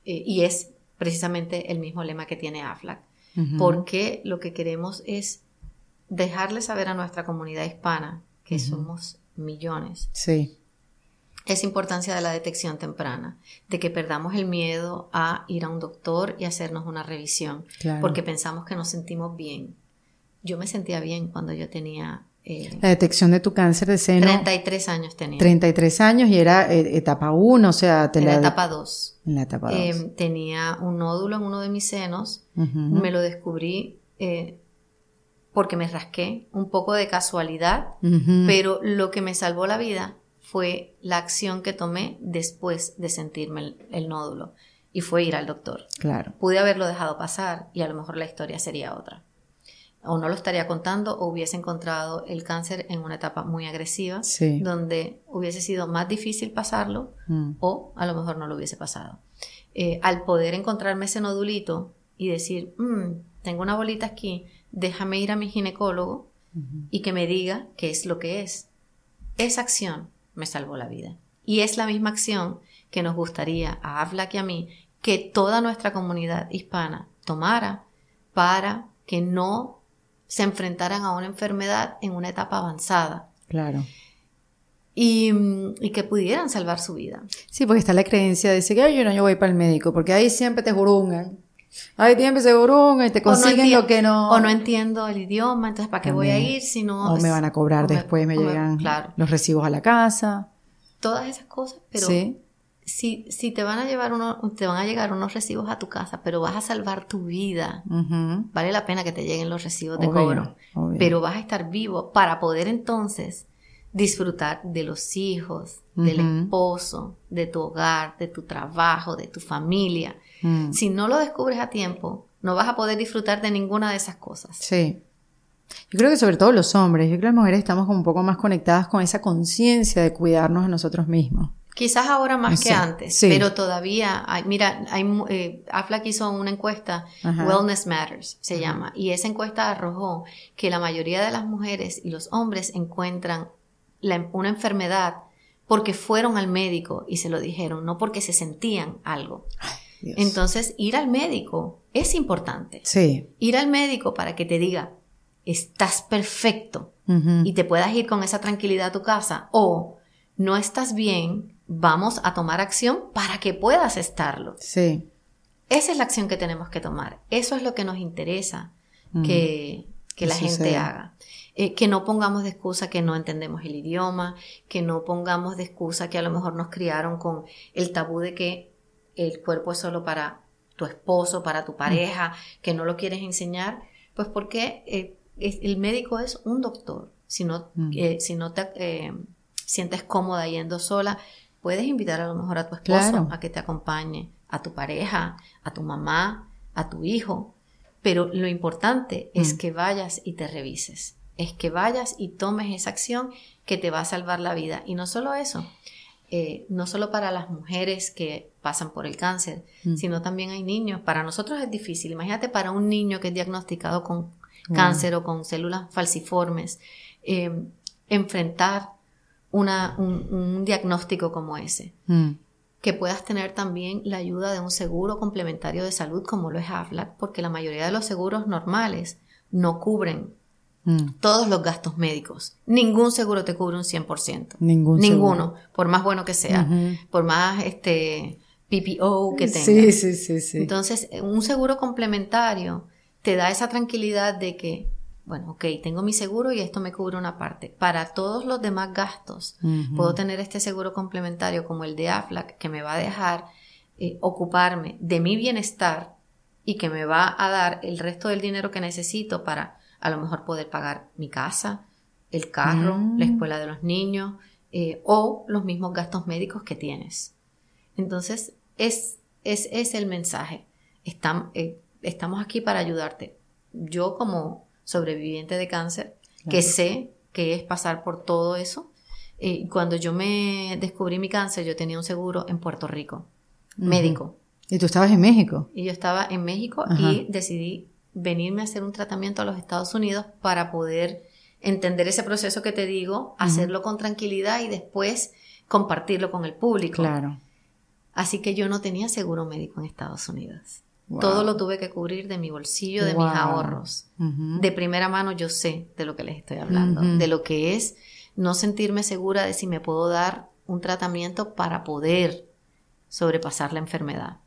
Eh, y es precisamente el mismo lema que tiene AFLAC. Porque lo que queremos es dejarle saber a nuestra comunidad hispana, que somos millones, Sí. esa importancia de la detección temprana, de que perdamos el miedo a ir a un doctor y hacernos una revisión, Claro. porque pensamos que nos sentimos bien. Yo me sentía bien cuando yo tenía eh, La detección de tu cáncer de seno. 33 años tenía. 33 años y era eh, etapa 1, o sea, te en la etapa 2. en la etapa 2. Eh, tenía un nódulo en uno de mis senos, me lo descubrí porque me rasqué, un poco de casualidad, pero lo que me salvó la vida fue la acción que tomé después de sentirme el, el nódulo y fue ir al doctor. Claro. Pude haberlo dejado pasar y a lo mejor la historia sería otra. O no lo estaría contando o hubiese encontrado el cáncer en una etapa muy agresiva Sí. donde hubiese sido más difícil pasarlo Mm. o a lo mejor no lo hubiese pasado. Eh, al poder encontrarme ese nodulito y decir, "Mm, tengo una bolita aquí, déjame ir a mi ginecólogo y que me diga qué es lo que es. Esa acción me salvó la vida. Y es la misma acción que nos gustaría a Aflac y a mí que toda nuestra comunidad hispana tomara para que no se enfrentaran a una enfermedad en una etapa avanzada Claro. y, y que pudieran salvar su vida. Sí, porque está la creencia de decir que "Ay, yo no yo voy para el médico, porque ahí siempre te jurungan. Ahí siempre se jurungan y te no consiguen lo que no. O no entiendo el idioma, entonces ¿para qué voy a ir si no... O me van a cobrar me- después, me llegan Claro, los recibos a la casa. todas esas cosas, pero sí. Si, si te van a llevar uno, te van a llegar unos recibos a tu casa, pero vas a salvar tu vida, vale la pena que te lleguen los recibos de Obvio, cobro, obvio. pero vas a estar vivo para poder entonces disfrutar de los hijos, del esposo, de tu hogar, de tu trabajo, de tu familia. Mm. Si no lo descubres a tiempo, no vas a poder disfrutar de ninguna de esas cosas. Sí. Yo creo que sobre todo los hombres, yo creo que las mujeres estamos como un poco más conectadas con esa conciencia de cuidarnos a nosotros mismos. Quizás ahora más Sí, que antes, sí. pero todavía hay, mira, hay, eh, AFLAC hizo una encuesta, Ajá. Wellness Matters se llama, y esa encuesta arrojó que la mayoría de las mujeres y los hombres encuentran la- una enfermedad porque fueron al médico y se lo dijeron, no porque se sentían algo. Entonces, ir al médico es importante. Sí. Ir al médico para que te diga, estás perfecto y te puedas ir con esa tranquilidad a tu casa o no estás bien, vamos a tomar acción para que puedas estarlo. Sí. Esa es la acción que tenemos que tomar. Eso es lo que nos interesa que, que la gente haga. Eh, que no pongamos de excusa que no entendemos el idioma, que no pongamos de excusa que a lo mejor nos criaron con el tabú de que el cuerpo es solo para tu esposo, para tu pareja, que no lo quieres enseñar, pues porque eh, el médico es un doctor. Si no, Mm. eh, si no te eh, sientes cómoda yendo sola, puedes invitar a lo mejor a tu esposo Claro. a que te acompañe, a tu pareja, a tu mamá, a tu hijo. Pero lo importante es Mm. que vayas y te revises. Es que vayas y tomes esa acción que te va a salvar la vida. Y no solo eso, eh, no solo para las mujeres que pasan por el cáncer, Mm. sino también hay niños. Para nosotros es difícil. Imagínate para un niño que es diagnosticado con cáncer o con células falciformes, eh, enfrentar una, un, un diagnóstico como ese Mm. que puedas tener también la ayuda de un seguro complementario de salud como lo es AFLAC, porque la mayoría de los seguros normales no cubren Mm. todos los gastos médicos. Ningún seguro te cubre un 100%. Ningún Ninguno, por más bueno que sea, por más este PPO que tenga. Sí, sí, sí, sí. Entonces, un seguro complementario te da esa tranquilidad de que, bueno, ok, tengo mi seguro y esto me cubre una parte. Para todos los demás gastos, puedo tener este seguro complementario como el de AFLAC que me va a dejar eh, ocuparme de mi bienestar y que me va a dar el resto del dinero que necesito para a lo mejor poder pagar mi casa, el carro, Mm. la escuela de los niños eh, o los mismos gastos médicos que tienes. Entonces, es, es, es el mensaje. Estam- eh, estamos aquí para ayudarte. Yo como sobreviviente de cáncer, que sé que es pasar por todo eso, eh, cuando yo me descubrí mi cáncer, yo tenía un seguro en Puerto Rico, médico. Y tú estabas en México. Y yo estaba en México Ajá. y decidí venirme a hacer un tratamiento a los Estados Unidos para poder entender ese proceso que te digo, hacerlo con tranquilidad y después compartirlo con el público. Claro. Así que yo no tenía seguro médico en Estados Unidos. Wow. Todo lo tuve que cubrir de mi bolsillo, de Wow. mis ahorros. De primera mano yo sé de lo que les estoy hablando, de lo que es no sentirme segura de si me puedo dar un tratamiento para poder sobrepasar la enfermedad.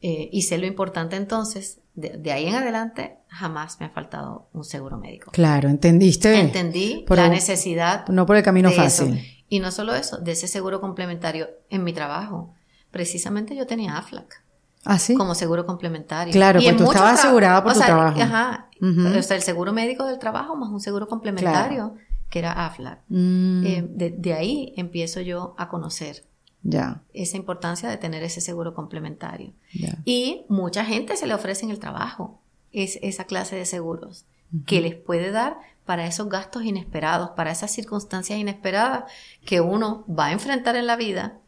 Eh, y sé lo importante entonces, de, de ahí en adelante jamás me ha faltado un seguro médico. Claro, entendiste. Entendí Por la necesidad No por el camino fácil. eso. Y no solo eso, de ese seguro complementario en mi trabajo. Precisamente yo tenía AFLAC Ah, sí. como seguro complementario. Claro, Y pues en tú estabas asegurada por o tu sea, trabajo. Ajá. O sea, el seguro médico del trabajo más un seguro complementario que era AFLAC. Mm, Eh, de, de ahí empiezo yo a conocer ya, esa importancia de tener ese seguro complementario. ya. Y mucha gente se le ofrece en el trabajo es, esa clase de seguros que les puede dar para esos gastos inesperados, para esas circunstancias inesperadas que uno va a enfrentar en la vida,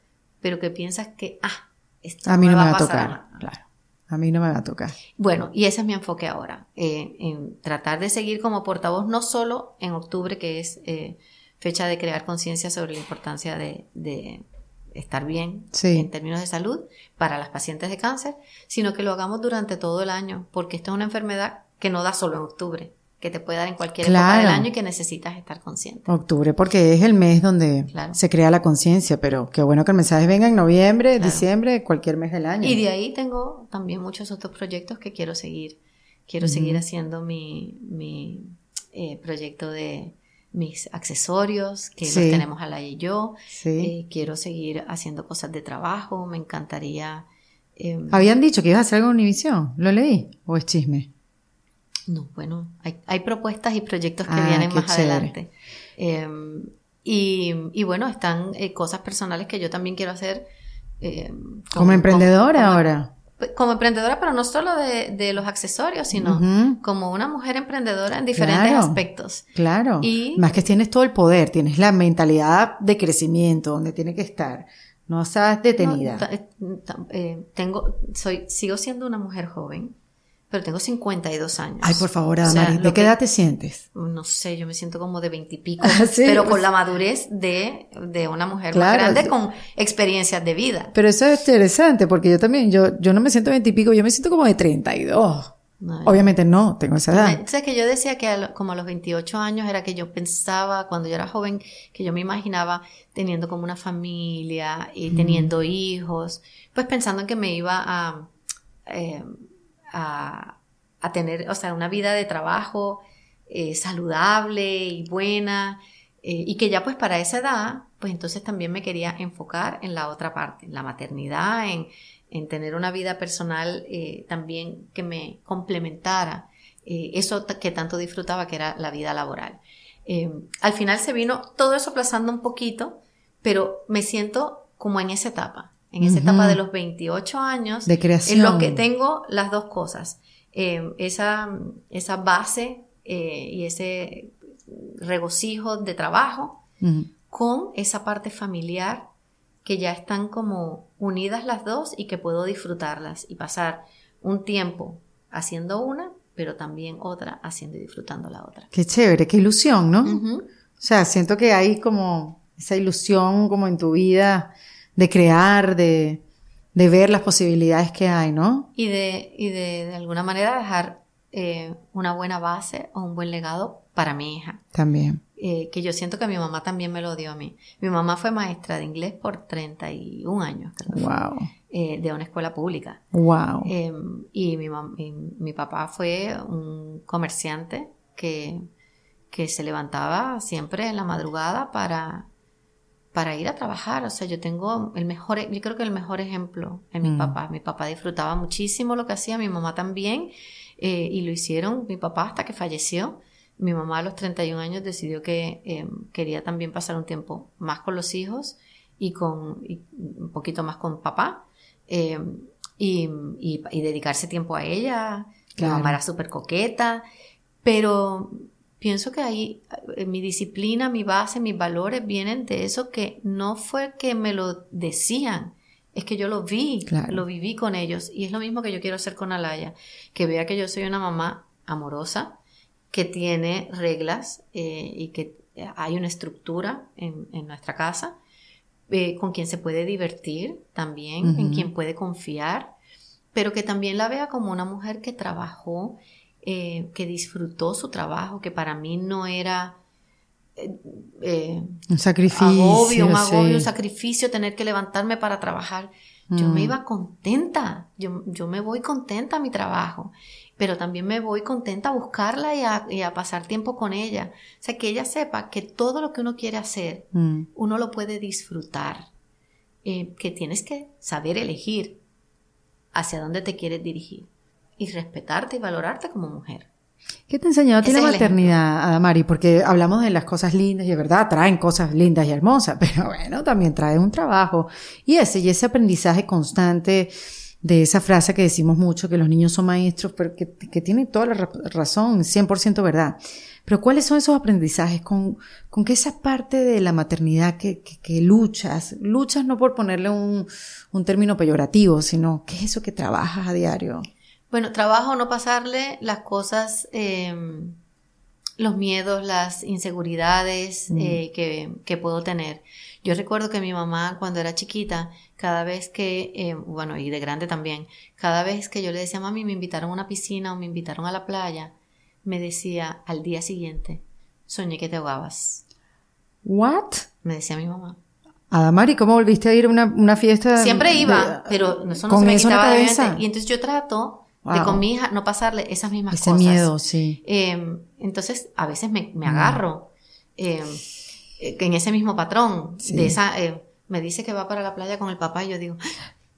pero que piensas que, ah, esto A mí no me va a tocar. Claro. A mí no me va a tocar. Bueno, y ese es mi enfoque ahora, eh, en tratar de seguir como portavoz no solo en octubre, que es eh, fecha de crear conciencia sobre la importancia de, de estar bien Sí. en términos de salud para las pacientes de cáncer, sino que lo hagamos durante todo el año, porque esta es una enfermedad que no da solo en octubre, que te puede dar en cualquier época Claro. del año y que necesitas estar consciente. Octubre, porque es el mes donde Claro. se crea la conciencia, pero qué bueno que el mensaje venga en noviembre, Claro. diciembre, cualquier mes del año. Y de ahí tengo también muchos otros proyectos que quiero seguir. Quiero seguir haciendo mi, mi eh, proyecto de mis accesorios, que Sí. los tenemos Alaya y yo. Sí. Eh, quiero seguir haciendo cosas de trabajo. Me encantaría. eh, Habían dicho que ibas a hacer algo en Univisión. ¿Lo leí? ¿O es chisme? No, bueno, hay, hay propuestas y proyectos que Ah, vienen más chévere. adelante. Eh, y, y bueno, están eh, cosas personales que yo también quiero hacer. eh, Como emprendedora como- ahora. como emprendedora, pero no solo de, de los accesorios, sino como una mujer emprendedora en diferentes Claro. aspectos. Claro. Y- Más que tienes todo el poder, tienes la mentalidad de crecimiento donde tiene que estar. No estás detenida. No, eh, eh, tengo, soy, sigo siendo una mujer joven, pero tengo 52 años. Ay, por favor, O sea, Adamari, ¿de qué que- edad te sientes? No sé, yo me siento como de veintipico, Ah, sí, pero pues- con la madurez de, de una mujer Claro, más grande con experiencias de vida. Pero eso es interesante porque yo también, yo, yo no me siento veintipico, yo me siento como de 32. No, Obviamente no, tengo esa edad. Me- ¿Sabes que yo decía que a lo- como a los 28 años era que yo pensaba, cuando yo era joven, que yo me imaginaba teniendo como una familia y teniendo hijos, pues pensando en que me iba a, eh, a, a tener, o sea, una vida de trabajo eh, saludable y buena, eh, y que ya pues para esa edad, pues entonces también me quería enfocar en la otra parte, en la maternidad, en, en tener una vida personal eh, también que me complementara eso que tanto disfrutaba que era la vida laboral. Al final se vino todo eso aplazando un poquito, pero me siento como en esa etapa, en esa Ujú. etapa de los 28 años, De creación. en lo que tengo las dos cosas, eh, esa, esa base eh, y ese regocijo de trabajo Ujú. con esa parte familiar que ya están como unidas las dos y que puedo disfrutarlas y pasar un tiempo haciendo una, pero también otra haciendo y disfrutando la otra. Qué chévere, qué ilusión, ¿no? Ujú. O sea, siento que hay como esa ilusión como en tu vida de crear, de, de ver las posibilidades que hay, ¿no? Y de, y de, de alguna manera dejar eh, una buena base o un buen legado para mi hija. También. eh, que yo siento que mi mamá también me lo dio a mí. Mi mamá fue maestra de inglés por 31 años, creo Wow. eh, de una escuela pública. Wow. Eh, y mi, mi, mi papá fue un comerciante que, que se levantaba siempre en la madrugada para, para ir a trabajar. O sea, yo tengo el mejor, e- yo creo que el mejor ejemplo en mi Mm. papá. Mi papá disfrutaba muchísimo lo que hacía, mi mamá también, eh, y lo hicieron mi papá hasta que falleció. Mi mamá a los 31 años decidió que eh, quería también pasar un tiempo más con los hijos y con y un poquito más con papá. eh, y, y- y dedicarse tiempo a ella. Claro. Mi mamá era súper coqueta, pero pienso que ahí eh, mi disciplina, mi base, mis valores vienen de eso que no fue que me lo decían, es que yo lo vi, Claro. lo viví con ellos y es lo mismo que yo quiero hacer con Alaya, que vea que yo soy una mamá amorosa, que tiene reglas eh, y que hay una estructura en, en nuestra casa, eh, con quien se puede divertir también, en quien puede confiar, pero que también la vea como una mujer que trabajó, eh, que disfrutó su trabajo, que para mí no era eh, eh, Un sacrificio. agobio, un agobio, sí. un sacrificio tener que levantarme para trabajar. Yo me Mm. iba contenta, yo, yo me voy contenta a mi trabajo, pero también me voy contenta a buscarla y a, y a pasar tiempo con ella. O sea, que ella sepa que todo lo que uno quiere hacer, Mm. uno lo puede disfrutar, eh, que tienes que saber elegir hacia dónde te quieres dirigir y respetarte y valorarte como mujer. ¿Qué te enseñó a ti la maternidad, Adamari? Porque hablamos de las cosas lindas y es verdad, traen cosas lindas y hermosas, pero bueno, también trae un trabajo. Y ese, y ese aprendizaje constante de esa frase que decimos mucho, que los niños son maestros, pero que, que tiene toda la ra- razón, 100% verdad. Pero ¿cuáles son esos aprendizajes? ¿Con, con qué esa parte de la maternidad que, que, que luchas? Luchas no por ponerle un, un término peyorativo, sino ¿qué es eso que trabajas a diario? Bueno, trabajo no pasarle las cosas, eh, los miedos, las inseguridades eh, que, que puedo tener. Yo recuerdo que mi mamá cuando era chiquita, cada vez que, eh, bueno, y de grande también, cada vez que yo le decía, mami, me invitaron a una piscina o me invitaron a la playa, me decía al día siguiente, soñé que te ahogabas. ¿What? Me decía mi mamá. Adamari, ¿cómo volviste a ir a una, una fiesta? Siempre de- iba, pero eso no con se me eso la de cabeza? Y entonces yo trato de Wow. con mi hija no pasarle esas mismas Ese cosas. miedo, sí. Eh, entonces, a veces me, Mm. me agarro eh, eh, en ese mismo patrón. Sí. De esa, eh, me dice que va para la playa con el papá y yo digo,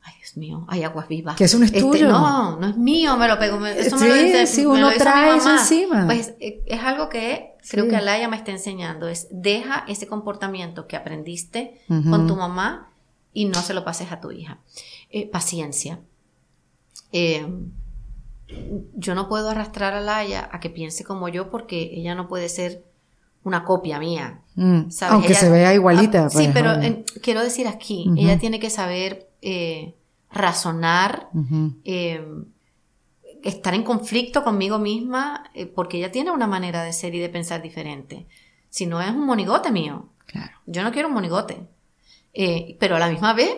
ay Dios mío, hay aguas vivas. Que eso no es tuyo. No, no es mío, me lo pego. me- eso me lo Sí, dice, sí, uno lo trae eso encima. Pues eh, es algo que creo Sí. que Alaya me está enseñando. Es deja ese comportamiento que aprendiste Ujú. con tu mamá y no se lo pases a tu hija. Eh, paciencia. Eh, yo no puedo arrastrar a Laia a que piense como yo porque ella no puede ser una copia mía. Mm, ¿sabes? Aunque Ella- se vea igualita. Ah, sí, pues, pero eh, quiero decir aquí, ella tiene que saber eh, razonar, eh, estar en conflicto conmigo misma eh, porque ella tiene una manera de ser y de pensar diferente. Si no es un monigote mío. Claro. Yo no quiero un monigote. Pero a la misma vez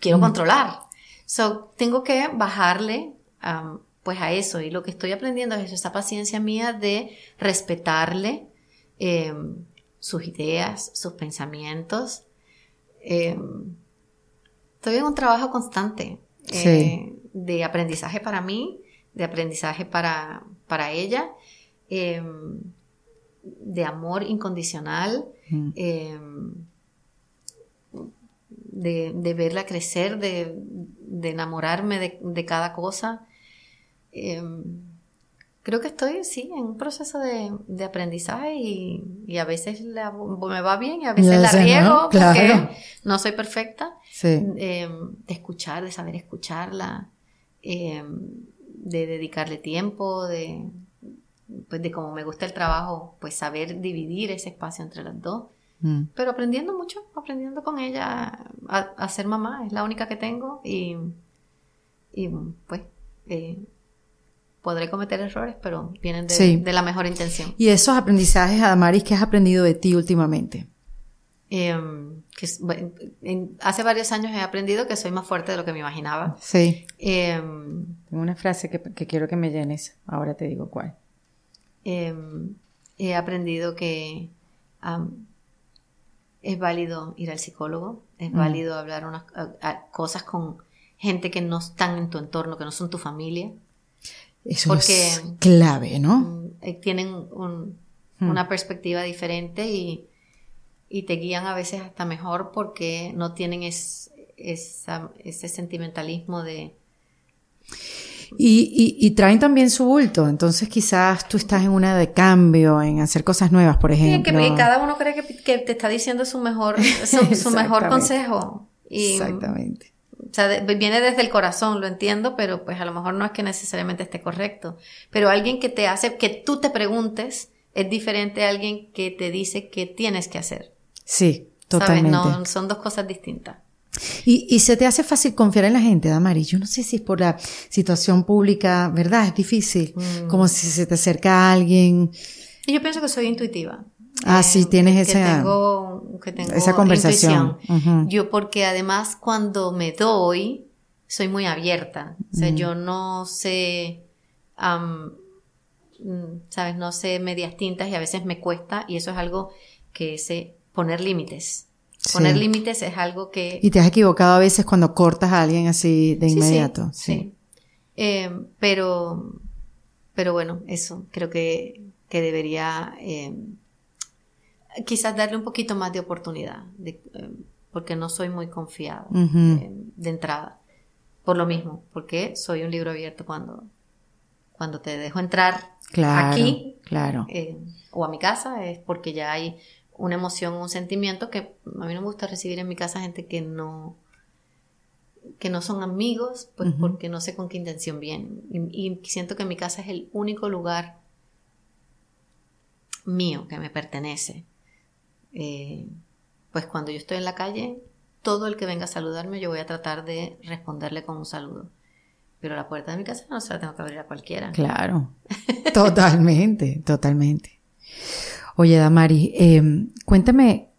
quiero controlar. So, tengo que bajarle um, pues a eso. Y lo que estoy aprendiendo es esa paciencia mía de respetarle eh, sus ideas, sus pensamientos. Eh, estoy en un trabajo constante Sí. de aprendizaje para mí, de aprendizaje para, para ella, eh, de amor incondicional, Mm. eh, de, de verla crecer, de, de enamorarme de, de cada cosa. Eh, creo que estoy, sí, en un proceso de, de aprendizaje y, y a veces la- me va bien y a veces la no, riego claro. porque no soy perfecta. Sí. Eh, de escuchar, de saber escucharla, eh, de dedicarle tiempo, de, pues de como me gusta el trabajo, pues saber dividir ese espacio entre las dos. Mm. Pero aprendiendo mucho, aprendiendo con ella a, a ser mamá, es la única que tengo y, y pues eh, podré cometer errores, pero vienen de, Sí. de la mejor intención. Y esos aprendizajes, Adamaris, que has aprendido de ti últimamente. Eh, que es- bueno, en- hace varios años he aprendido que soy más fuerte de lo que me imaginaba. Sí. Eh, Tengo una frase que, que quiero que me llenes. Ahora te digo cuál. eh, he aprendido que es válido ir al psicólogo, es Mm. válido hablar unas a- a- cosas con gente que no están en tu entorno, que no son tu familia. Eso Porque- es clave, ¿no? Mm, eh, tienen un- Mm. una perspectiva diferente y, y te guían a veces hasta mejor porque no tienen es- esa- ese sentimentalismo de... Y, y, y traen también su bulto. Entonces quizás tú estás en una de cambio, en hacer cosas nuevas, por Sí, ejemplo. que cada uno cree que, que te está diciendo su mejor, su, su mejor consejo. Y, Exactamente. O sea, de- viene desde el corazón, lo entiendo, pero pues a lo mejor no es que necesariamente esté correcto. Pero alguien que te hace, que tú te preguntes, es diferente a alguien que te dice que tienes que hacer. Sí, ¿Sabes? totalmente. No, son dos cosas distintas. Y, y se te hace fácil confiar en la gente, Damari. Yo no sé si es por la situación pública, ¿verdad? Es difícil. Mm. Como si se te acerca alguien. Y yo pienso que soy intuitiva. Ah, sí, tienes que esa- tengo, que tengo esa conversación. Yo porque además cuando me doy, soy muy abierta. O sea, yo no sé, mm, sabes, no sé medias tintas y a veces me cuesta y eso es algo que sé poner límites. Poner Sí. límites es algo que... Y te has equivocado a veces cuando cortas a alguien así de Sí, sí, inmediato. Sí. sí. Eh, pero, pero bueno, eso, creo que, que debería eh, quizás darle un poquito más de oportunidad, de- eh, porque no soy muy confiada eh, de entrada. Por lo mismo, porque soy un libro abierto cuando, cuando te dejo entrar Claro. aquí Claro. eh, o a mi casa, es porque ya hay una emoción, un sentimiento que a mí no me gusta recibir en mi casa gente que no que no son amigos, pues porque no sé con qué intención vienen. Y, y siento que mi casa es el único lugar mío que me pertenece. Eh, pues cuando yo estoy en la calle, todo el que venga a saludarme, yo voy a tratar de responderle con un saludo. Pero la puerta de mi casa no se la tengo que abrir a cualquiera. Claro. Totalmente, totalmente. Oye, Damari, eh, cuéntame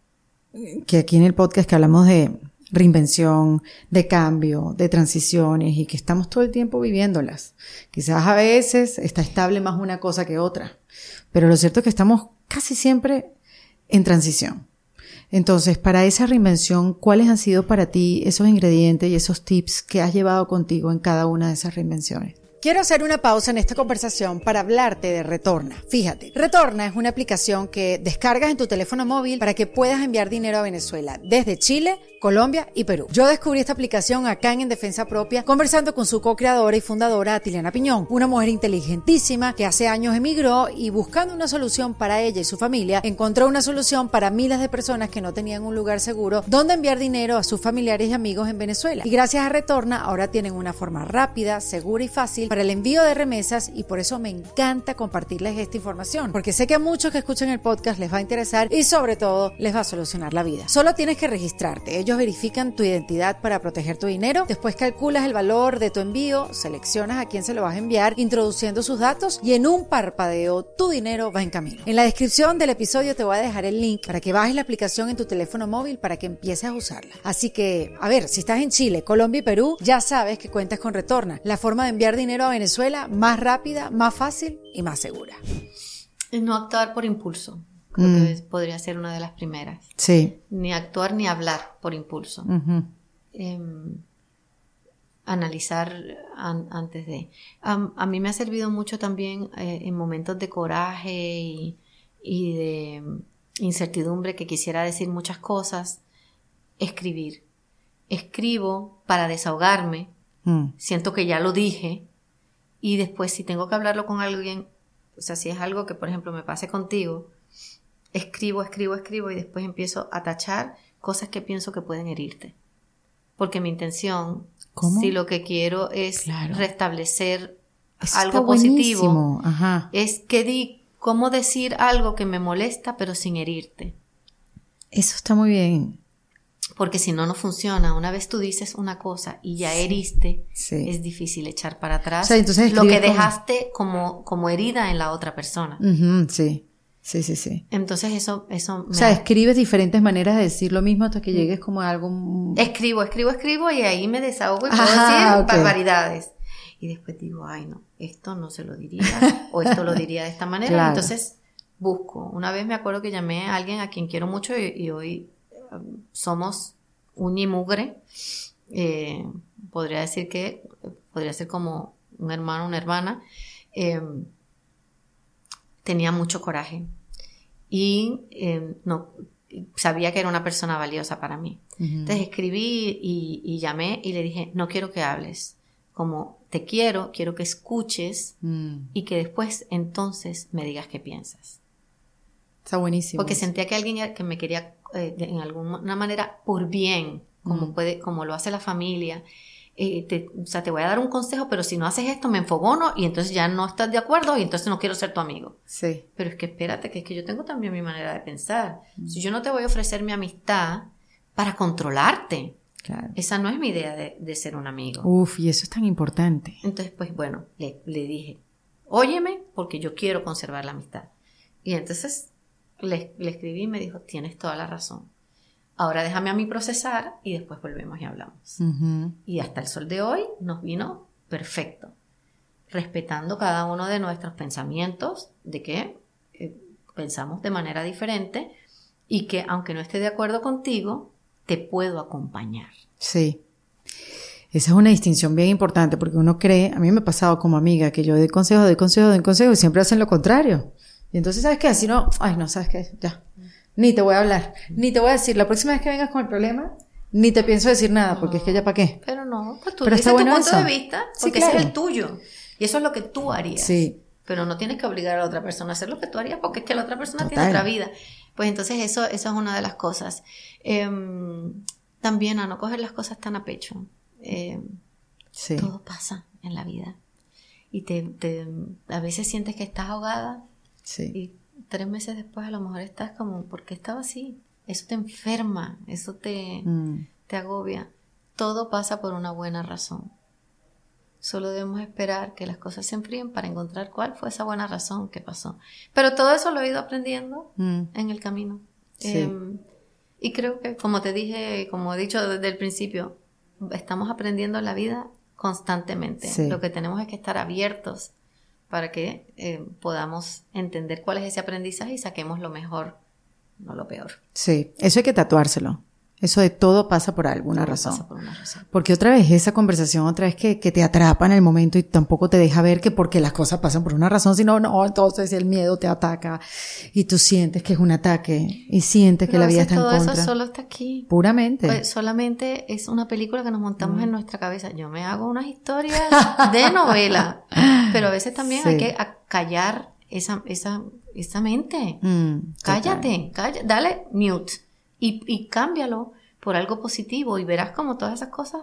que aquí en el podcast que hablamos de reinvención, de cambio, de transiciones y que estamos todo el tiempo viviéndolas. Quizás a veces está estable más una cosa que otra, pero lo cierto es que estamos casi siempre en transición. Entonces, para esa reinvención, ¿cuáles han sido para ti esos ingredientes y esos tips que has llevado contigo en cada una de esas reinvenciones? Quiero hacer una pausa en esta conversación para hablarte de Retorna. Fíjate, Retorna es una aplicación que descargas en tu teléfono móvil para que puedas enviar dinero a Venezuela desde Chile, Colombia y Perú. Yo descubrí esta aplicación acá en En Defensa Propia conversando con su co-creadora y fundadora Atiliana Piñón, una mujer inteligentísima que hace años emigró y buscando una solución para ella y su familia, encontró una solución para miles de personas que no tenían un lugar seguro donde enviar dinero a sus familiares y amigos en Venezuela. Y gracias a Retorna ahora tienen una forma rápida, segura y fácil para el envío de remesas y por eso me encanta compartirles esta información, porque sé que a muchos que escuchan el podcast les va a interesar y sobre todo les va a solucionar la vida. Solo tienes que registrarte. Ellos verifican tu identidad para proteger tu dinero. Después calculas el valor de tu envío, seleccionas a quién se lo vas a enviar, introduciendo sus datos y en un parpadeo tu dinero va en camino. En la descripción del episodio te voy a dejar el link para que bajes la aplicación en tu teléfono móvil para que empieces a usarla. Así que, a ver, si estás en Chile, Colombia y Perú, ya sabes que cuentas con Retorna, la forma de enviar dinero a Venezuela más rápida, más fácil y más segura. No actuar por impulso. Creo que podría ser una de las primeras. Sí. Ni actuar ni hablar por impulso. Em, analizar antes de. a mí me ha servido mucho también eh, en momentos de coraje y, y, de incertidumbre que quisiera decir muchas cosas, escribir. Escribo para desahogarme, Mm. siento que ya lo dije y después si tengo que hablarlo con alguien, o sea, si es algo que por ejemplo me pase contigo, escribo, escribo, escribo y después empiezo a tachar cosas que pienso que pueden herirte. Porque mi intención, ¿Cómo? si lo que quiero es Claro. restablecer Eso algo positivo. Ajá. es que di cómo decir algo que me molesta pero sin herirte. Eso está muy bien. Porque si no, no funciona. Una vez tú dices una cosa y ya heriste, Sí. es difícil echar para atrás O sea, entonces lo que dejaste como, como herida en la otra persona. Ujú, sí. Sí, sí, sí. Entonces eso, eso me O sea, ha- escribes diferentes maneras de decir lo mismo hasta que llegues como a algo... mm, escribo, escribo, escribo y ahí me desahogo y puedo Ajá, decir ok. barbaridades. Y después digo, ay no, esto no se lo diría o esto lo diría de esta manera. Claro. Entonces busco. Una vez me acuerdo que llamé a alguien a quien quiero mucho y, y hoy somos uña y mugre. Eh, podría decir que podría ser como un hermano, una hermana. Eh, tenía mucho coraje y eh, no sabía que era una persona valiosa para mí. Entonces escribí y, y llamé y le dije, no quiero que hables, como te quiero, quiero que escuches mm, y que después entonces me digas qué piensas. Está buenísimo. Porque sentía que alguien que me quería eh, de- en alguna manera por bien, como Mm. puede, como lo hace la familia. eh, te, o sea, te voy a dar un consejo, pero si no haces esto me enfogono y entonces ya no estás de acuerdo y entonces no quiero ser tu amigo. Sí. Pero es que espérate, que es que yo tengo también mi manera de pensar. Mm. Si yo no te voy a ofrecer mi amistad para controlarte, Claro. esa no es mi idea de, de ser un amigo. Uf, y eso es tan importante. Entonces, pues bueno, le, le dije, óyeme, porque yo quiero conservar la amistad. Y entonces le, le escribí y me dijo, tienes toda la razón. Ahora déjame a mí procesar y después volvemos y hablamos. Y hasta el sol de hoy nos vino perfecto, respetando cada uno de nuestros pensamientos, de que eh, pensamos de manera diferente y que aunque no esté de acuerdo contigo, te puedo acompañar. Sí. Esa es una distinción bien importante porque uno cree, a mí me ha pasado como amiga que yo doy consejo, doy consejo, doy consejo y siempre hacen lo contrario. Y entonces, ¿sabes qué? Así no, ay, no, ¿sabes qué? Ya. Ni te voy a hablar, ni te voy a decir, la próxima vez que vengas con el problema, ni te pienso decir nada, porque es que ya para qué. Pero no, pues tú Pero dices está tu bueno punto eso. de vista, Sí, porque ese es claro. el tuyo. Y eso es lo que tú harías. Sí. Pero no tienes que obligar a la otra persona a hacer lo que tú harías, porque es que la otra persona Total. tiene otra vida. Pues entonces eso, eso es una de las cosas. Em, también a no coger las cosas tan a pecho. Em, Sí. Todo pasa en la vida. Y te, te- a veces sientes que estás ahogada Sí. y tres meses después a lo mejor estás como, ¿por qué estaba así? Eso te enferma, eso te, Mm. te agobia. Todo pasa por una buena razón. Solo debemos esperar que las cosas se enfríen para encontrar cuál fue esa buena razón que pasó. Pero todo eso lo he ido aprendiendo Mm. en el camino. Sí. Em, y creo que, como te dije, como he dicho desde el principio, estamos aprendiendo la vida constantemente. Sí. Lo que tenemos es que estar abiertos para que eh, podamos entender cuál es ese aprendizaje y saquemos lo mejor, no lo peor. Sí. Eso hay que tatuárselo. Eso de todo pasa por alguna Todo razón. pasa por una razón. Porque otra vez esa conversación, otra vez que, que te atrapa en el momento y tampoco te deja ver que porque las cosas pasan por una razón, sino no, entonces el miedo te ataca y tú sientes que es un ataque y sientes que la vida está en todo contra. eso solo está aquí. Puramente. Pues solamente es una película que nos montamos en nuestra cabeza. Yo me hago unas historias de novela, pero a veces también Sí. hay que callar esa, esa, esa mente. Mm. Cállate, calla- dale mute y, y cámbialo por algo positivo y verás como todas esas cosas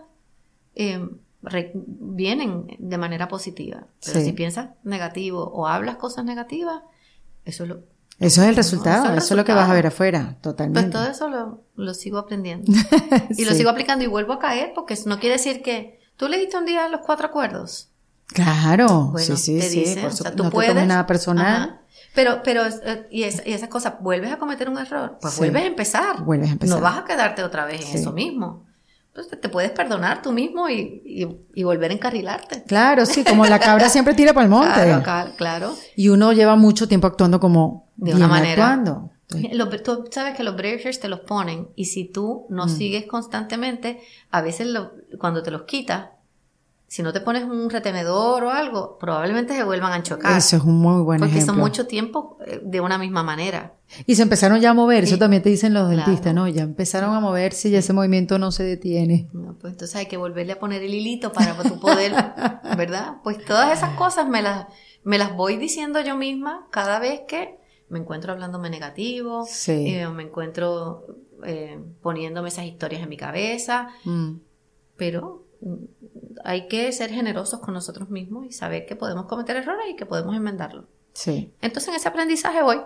eh, re- vienen de manera positiva. Pero Sí. si piensas negativo o hablas cosas negativas, eso es lo, Eso es el resultado, Eso eso, es el es lo que vas a ver afuera, totalmente. pues todo eso lo, lo sigo aprendiendo. Y lo sigo aplicando y vuelvo a caer porque eso no quiere decir que tú leíste un día los cuatro acuerdos. Claro, Bueno, sí, sí, te sí, por o sea, supuesto, tú no te puedes. tomes nada personal, Ajá. Pero, pero, eh, y, es- y esas cosas, vuelves a cometer un error, pues Sí. vuelves a empezar. Vuelves a empezar. No vas a quedarte otra vez en Sí. eso mismo. Entonces te puedes perdonar tú mismo y, y- y volver a encarrilarte. Claro, sí, como la cabra siempre tira para el monte. Claro, claro. Y uno lleva mucho tiempo actuando como De una manera. actuando. Sí. Los- tú sabes que los breakers te los ponen y si tú no Mm. sigues constantemente, a veces lo- cuando te los quitas, si no te pones un retenedor o algo, probablemente se vuelvan a chocar. Eso es un muy buen porque ejemplo. son mucho tiempo eh, de una misma manera. Y se empezaron ya a mover, eso también te dicen los Claro. dentistas, ¿no? Ya empezaron a moverse y ese movimiento no se detiene. No, pues entonces hay que volverle a poner el hilito para tu poder, ¿verdad? Pues todas esas cosas me las, me las voy diciendo yo misma cada vez que me encuentro hablándome negativo, Sí. eh, me encuentro eh, poniéndome esas historias en mi cabeza, Mm. pero hay que ser generosos con nosotros mismos y saber que podemos cometer errores y que podemos enmendarlos. Sí. Entonces en ese aprendizaje voy,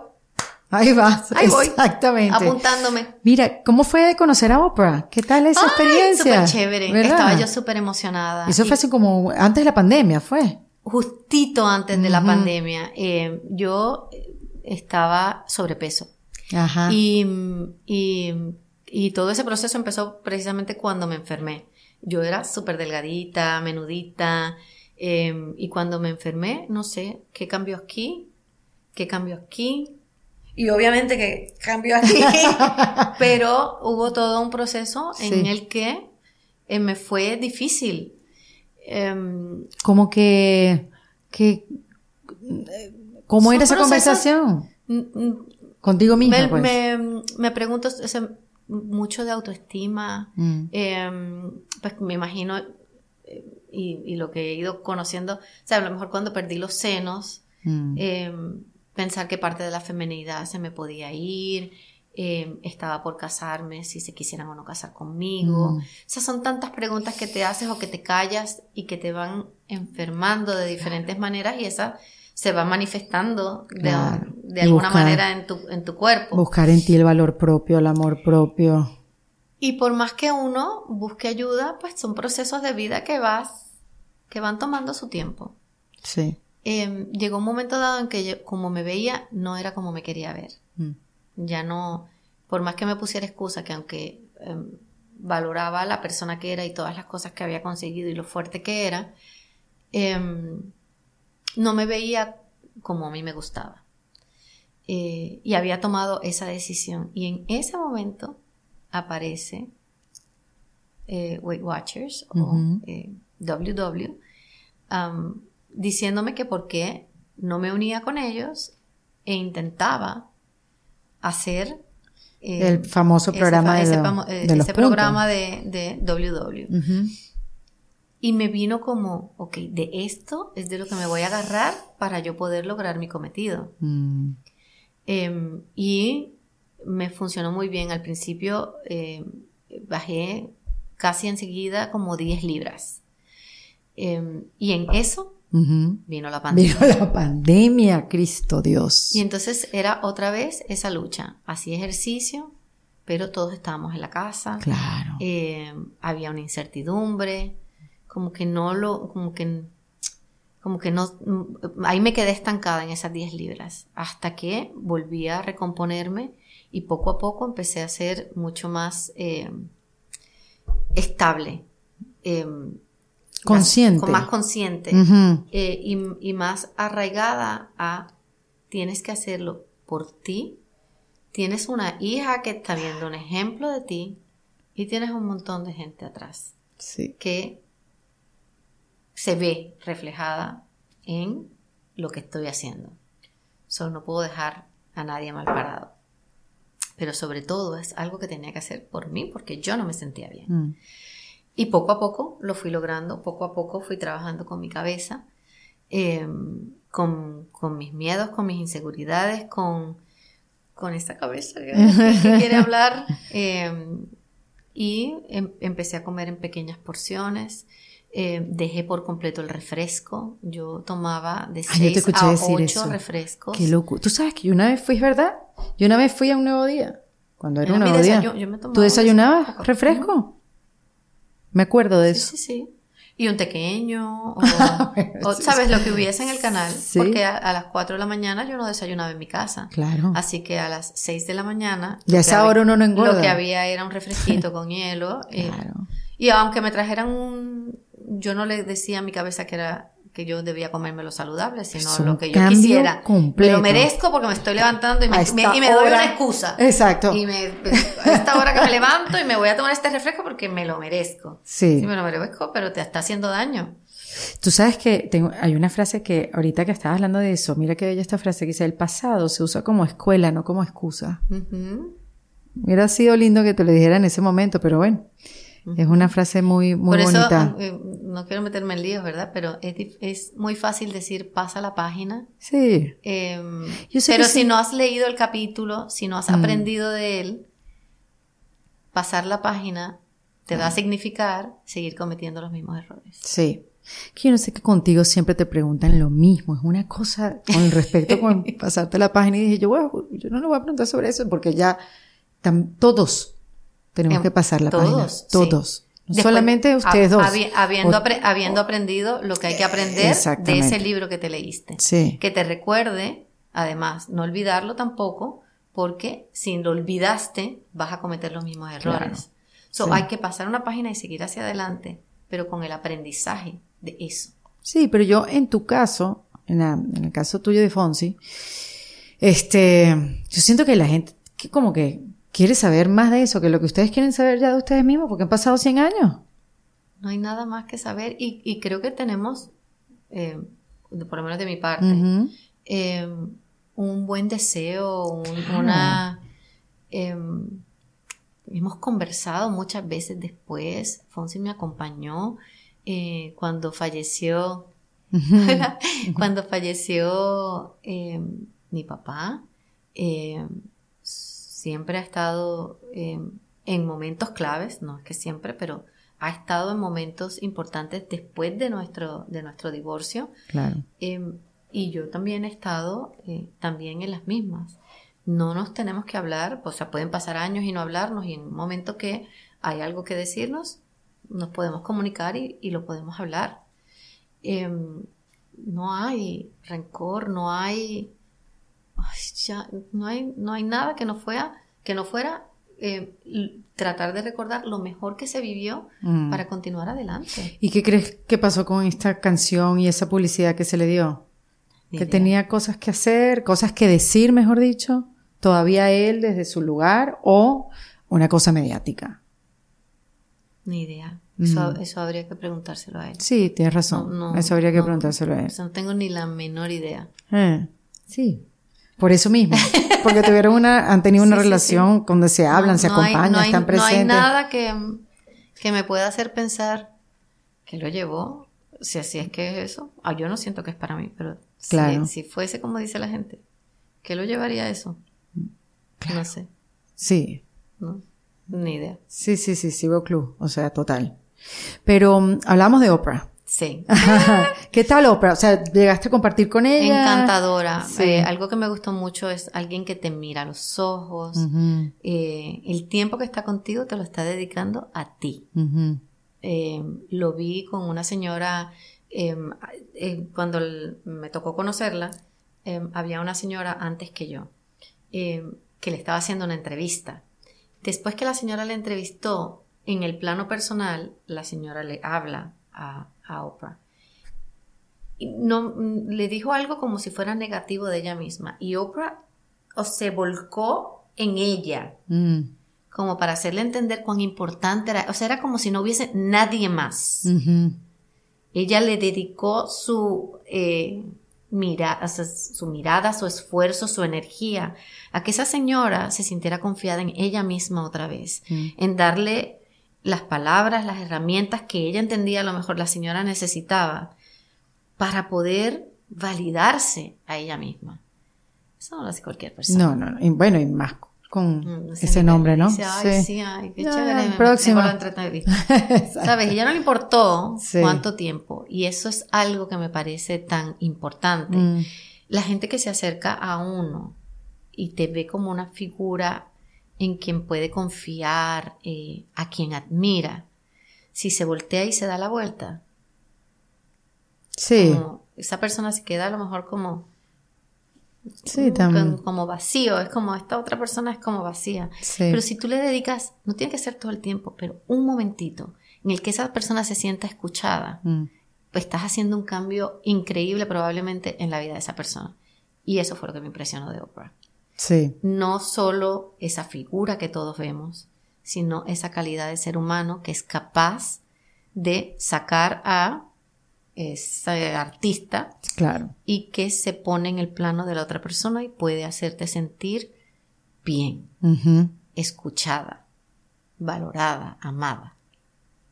Ahí vas, Ahí voy. exactamente. apuntándome. Mira, ¿cómo fue conocer a Oprah? ¿Qué tal esa Ay, experiencia? súper chévere. ¿Verdad? Estaba yo súper emocionada. Eso Y- fue así como antes de la pandemia, ¿fue? justito antes de la pandemia, eh, yo estaba sobrepeso. Ajá. Y, y, y todo ese proceso empezó precisamente cuando me enfermé. Yo era súper delgadita, menudita, eh, y cuando me enfermé, no sé, ¿qué cambió aquí? ¿Qué cambió aquí? Y obviamente que cambió aquí, pero hubo todo un proceso en Sí. el que eh, me fue difícil. Em, Como que, que ¿cómo era esa procesos- conversación? Contigo misma, me, pues. me, me pregunto o sea, mucho de autoestima. Mm. eh, pues me imagino, eh, y, y lo que he ido conociendo, o sea, a lo mejor cuando perdí los senos, Mm. eh, pensar que parte de la feminidad se me podía ir, eh, estaba por casarme, si se quisieran o no casar conmigo. Mm. O sea, son tantas preguntas que te haces o que te callas y que te van enfermando de diferentes maneras y esa se va manifestando de, Claro. de Y alguna buscar- manera en tu, en tu cuerpo. Buscar en ti el valor propio, el amor propio. Y por más que uno busque ayuda, pues son procesos de vida que vas, que van tomando su tiempo. Sí. Eh, llegó un momento dado en que yo, como me veía, no era como me quería ver. Mm. Ya no, por más que me pusiera excusa, que aunque em, valoraba la persona que era y todas las cosas que había conseguido y lo fuerte que era, em, no me veía como a mí me gustaba. Eh, y había tomado esa decisión. Y en ese momento aparece eh, Weight Watchers o Ujú. eh, WW am, diciéndome que por qué no me unía con ellos e intentaba hacer El famoso programa de, ese de los ese puntos. programa de, de WW. Y me vino como, ok, de esto es de lo que me voy a agarrar para yo poder lograr mi cometido. Mm. Em, y me funcionó muy bien. Al principio em, bajé casi enseguida como 10 libras. Em, y en eso vino la pandemia. Vino la pandemia, Cristo Dios. Y entonces era otra vez esa lucha. Hacía ejercicio, pero todos estábamos en la casa. Claro. Había una incertidumbre, como que no lo, como que, como que no, ahí me quedé estancada en esas 10 libras, hasta que volví a recomponerme y poco a poco empecé a ser mucho más eh, estable. eh, Consciente. Más, más consciente Ujú. eh, y, y más arraigada a tienes que hacerlo por ti. Tienes una hija que está viendo un ejemplo de ti y tienes un montón de gente atrás Sí. que se ve reflejada en lo que estoy haciendo. Solo no puedo dejar a nadie mal parado. Pero sobre todo es algo que tenía que hacer por mí porque yo no me sentía bien. Mm. Y poco a poco lo fui logrando, poco a poco fui trabajando con mi cabeza, eh, con, con mis miedos, con mis inseguridades, con, con esta cabeza que, que quiere hablar. eh, y em- empecé a comer en pequeñas porciones, Eh, dejé por completo el refresco. Yo tomaba de Ay, yo te 6 escuché a decir 8 eso. refrescos. Qué loco. Tú sabes que yo una vez fui, ¿verdad? Yo una vez fui a un nuevo día. Cuando era Era un nuevo día. yo me ¿Tú un desayunabas refresco? Me acuerdo de Sí, eso. sí, sí. Y un pequeño, o, Bueno, o, sí, ¿sabes? sí. Lo que hubiese en el canal. Sí. Porque a, a las 4 de la mañana yo no desayunaba en mi casa. Claro. Así que a las 6 de la mañana. Y a esa hora uno no engorda. Lo que había era un refresquito con hielo. eh, Claro. y aunque me trajeran un. Yo no le decía a mi cabeza que era que yo debía comerme lo saludable, sino lo que yo quisiera. Me completo. lo merezco porque me estoy levantando y me, me- y me doy una excusa. Exacto. Y me, a esta hora que me levanto y me voy a tomar este refresco porque me lo merezco. Sí. Sí, me lo merezco, pero te está haciendo daño. Tú sabes que tengo, hay una frase que ahorita que estabas hablando de eso, mira que bella esta frase que dice, el pasado se usa como escuela, no como excusa. Hubiera sido lindo que te lo dijera en ese momento, pero bueno, es una frase muy, muy Por eso, bonita. eh, no quiero meterme en líos, ¿verdad? Pero es, es muy fácil decir pasa la página. Sí, Em, Yo sé pero si sí. no has leído el capítulo, si no has Mm. aprendido de él, pasar la página te va a significar seguir cometiendo los mismos errores. sí. Que yo no sé que contigo siempre te preguntan lo mismo. Es una cosa con respecto con pasarte la página y dije yo, bueno, yo no le voy a preguntar sobre eso porque ya todos tenemos Em, que pasar la página. todos, sí. Todos. Después, solamente ustedes hab- dos. habi- habiendo, O- apre- habiendo aprendido lo que hay que aprender de ese libro que te leíste. Sí. Que te recuerde, además, no olvidarlo tampoco, porque si lo olvidaste, vas a cometer los mismos errores. Claro. So, Sí. Hay que pasar una página y seguir hacia adelante, pero con el aprendizaje de eso. Sí, pero yo en tu caso, en, la- en el caso tuyo de Fonsi, este, yo siento que la gente que como que quiere saber más de eso que lo que ustedes quieren saber ya de ustedes mismos porque han pasado 100 años. No hay nada más que saber y, y creo que tenemos, eh, por lo menos de mi parte, Ujú. eh, un buen deseo, un- Claro. una... eh, hemos conversado muchas veces después, Fonsi me acompañó eh, cuando falleció, cuando falleció eh, mi papá, eh, siempre ha estado eh, en momentos claves, no es que siempre, pero ha estado en momentos importantes después de nuestro, de nuestro divorcio. Claro. Eh, y yo también he estado eh, también en las mismas. No nos tenemos que hablar, o sea, pueden pasar años y no hablarnos y en un momento que hay algo que decirnos, nos podemos comunicar y, y lo podemos hablar. Eh, no hay rencor, no hay, ay, ya, no hay, no hay nada que no fuera, que no fuera eh, tratar de recordar lo mejor que se vivió Mm. para continuar adelante. ¿Y qué crees que pasó con esta canción y esa publicidad que se le dio? Ni Que idea. tenía cosas que hacer, cosas que decir, mejor dicho, todavía él desde su lugar o una cosa mediática. Ni idea. Eso, Mm. eso habría que preguntárselo a él. Sí, tienes razón. No, no, Eso habría que no. preguntárselo a él. O sea, no tengo ni la menor idea. Eh, sí. Por eso mismo. Porque tuvieron una, han tenido una Sí, sí, relación donde se hablan, No- se no hay- acompañan, no hay, están No presentes. hay nada que, que me pueda hacer pensar que lo llevó. Si así es que es eso. Ah, yo no siento que es para mí, pero si- Claro. si, fuese como dice la gente, ¿qué lo llevaría a eso? No sé. Sí. No, ni idea. Sí, sí, sí, sí, veo club. O sea, total. Pero mm, hablamos de Oprah. Sí. ¿Qué tal Oprah? O sea, llegaste a compartir con ella. Encantadora. Sí. Eh, algo que me gustó mucho es alguien que te mira a los ojos. Eh, el tiempo que está contigo te lo está dedicando a ti. Eh, lo vi con una señora, eh, cuando me tocó conocerla, eh, había una señora antes que yo, eh, que le estaba haciendo una entrevista. Después que la señora le entrevistó, en el plano personal, la señora le habla a, a Oprah. Y no, le dijo algo como si fuera negativo de ella misma. Y Oprah o se volcó en ella Mm, como para hacerle entender cuán importante era. O sea, era como si no hubiese nadie más. Ella le dedicó su, eh, mira, o sea, su mirada, su esfuerzo, su energía a que esa señora se sintiera confiada en ella misma otra vez, Mm. en darle las palabras, las herramientas que ella entendía a lo mejor la señora necesitaba para poder validarse a ella misma. Eso no lo hace cualquier persona. No, no, no. Y bueno, y más con Mm, no sé, ese nombre, ¿no? Dice, ay, sí, ay, qué Ya, chévere. me- próximo. ¿Sabes? Y ya no le importó Sí. cuánto tiempo. Y eso es algo que me parece tan importante. Mm, La gente que se acerca a uno y te ve como una figura en quien puede confiar, eh, a quien admira, si se voltea y se da la vuelta, sí, como esa persona se queda a lo mejor como, sí, también. como, como vacío, es como esta otra persona es como vacía. Sí. Pero si tú le dedicas, no tiene que ser todo el tiempo, pero un momentito en el que esa persona se sienta escuchada, Mm, pues estás haciendo un cambio increíble probablemente en la vida de esa persona. Y eso fue lo que me impresionó de Oprah. Sí, No solo esa figura que todos vemos, sino esa calidad de ser humano que es capaz de sacar a ese artista claro. y que se pone en el plano de la otra persona y puede hacerte sentir bien, escuchada, valorada, amada.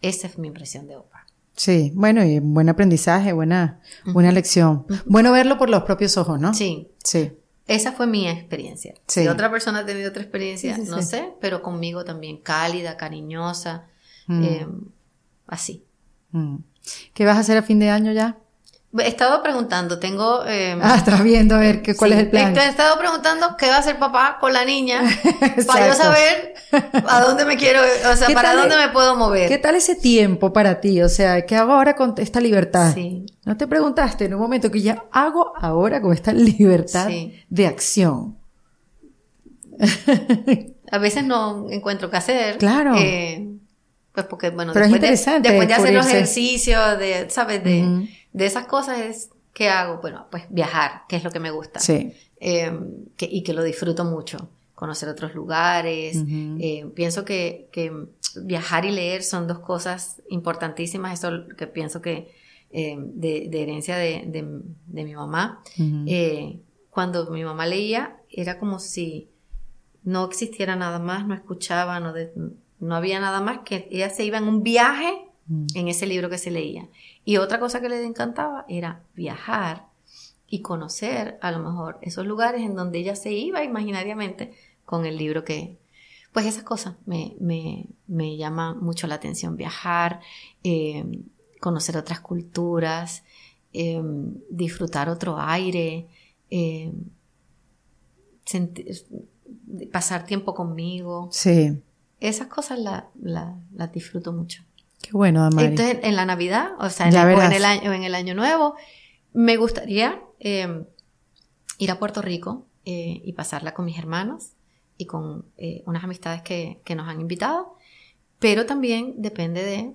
Esa es mi impresión de Oprah. Sí, bueno, y buen aprendizaje, buena, buena lección. Bueno verlo por los propios ojos, ¿no? Sí, Sí, esa fue mi experiencia. Sí. Si otra persona ha tenido otra experiencia, Sí, sí, no sé, pero conmigo también cálida, cariñosa, Mm. eh, así. Mm. ¿Qué vas a hacer a fin de año ya? He estado preguntando, tengo... eh, Ah, estás viendo a ver qué, cuál sí, es el plan. He estado preguntando qué va a hacer papá con la niña para yo saber a dónde me quiero, o sea, ¿Qué para dónde me puedo mover. ¿Qué tal ese tiempo para ti? O sea, ¿qué hago ahora con esta libertad? Sí. ¿No te preguntaste en un momento que ya hago ahora con esta libertad Sí. de acción? A veces no encuentro qué hacer. Claro. eh, pues porque, bueno, Pero es después, de, interesante después de hacer los ejercicios, de, ¿sabes? De. De esas cosas es, ¿qué hago? Bueno, pues viajar, que es lo que me gusta. Sí. Eh, que- y que lo disfruto mucho. Conocer otros lugares. Eh, pienso que, que viajar y leer son dos cosas importantísimas. Eso que pienso que eh, de, de herencia de, de- de mi mamá. Eh, cuando mi mamá leía, era como si no existiera nada más, no escuchaba, no, no había nada más, que ella se iba en un viaje Mm. en ese libro que se leía. Y otra cosa que le encantaba era viajar y conocer a lo mejor esos lugares en donde ella se iba imaginariamente con el libro que... Pues esas cosas me, me, me llaman mucho la atención, viajar, eh, conocer otras culturas, eh, disfrutar otro aire, eh, sentir- pasar tiempo conmigo. Sí. Esas cosas la- la- las disfruto mucho. Qué bueno, Damari. Entonces, en la Navidad, o sea, en, el, o verás. en el año, en el año nuevo, me gustaría eh, ir a Puerto Rico eh, y pasarla con mis hermanos y con eh, unas amistades que, que nos han invitado, pero también depende de,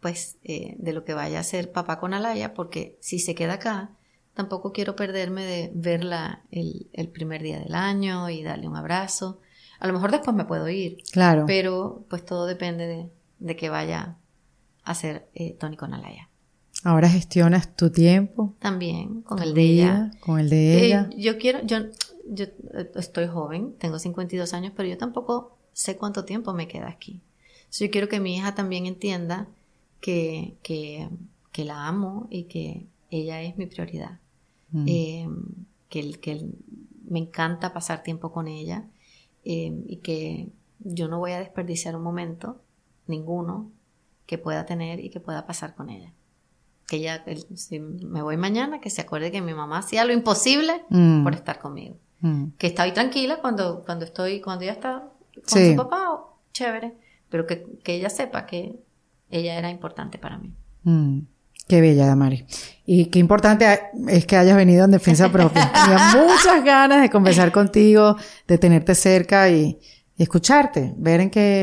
pues, eh, de lo que vaya a hacer papá con Alaya, porque si se queda acá, tampoco quiero perderme de verla el, el primer día del año y darle un abrazo. A lo mejor después me puedo ir, claro. pero pues todo depende de, de que vaya hacer eh, Tony con Alaya. Ahora gestionas tu tiempo, También con el de ella. con el de Eh, ella. yo quiero, yo, yo eh, estoy joven, tengo 52 años, pero yo tampoco sé cuánto tiempo me queda aquí. So, yo quiero que mi hija también entienda que, que, que la amo y que ella es mi prioridad. Mm. Eh, que, que me encanta pasar tiempo con ella eh, y que yo no voy a desperdiciar un momento, ninguno, que pueda tener y que pueda pasar con ella. Que ella, el- si me voy mañana, que se acuerde que mi mamá hacía lo imposible Mm. por estar conmigo. Mm. Que estoy tranquila cuando, cuando estoy, cuando ella está con Sí. su papá, oh, chévere, pero que, que ella sepa que ella era importante para mí. Mm, Qué bella, Damari. Y qué importante es que hayas venido en defensa propia. Tenía muchas ganas de conversar contigo, de tenerte cerca y, y escucharte, ver en qué,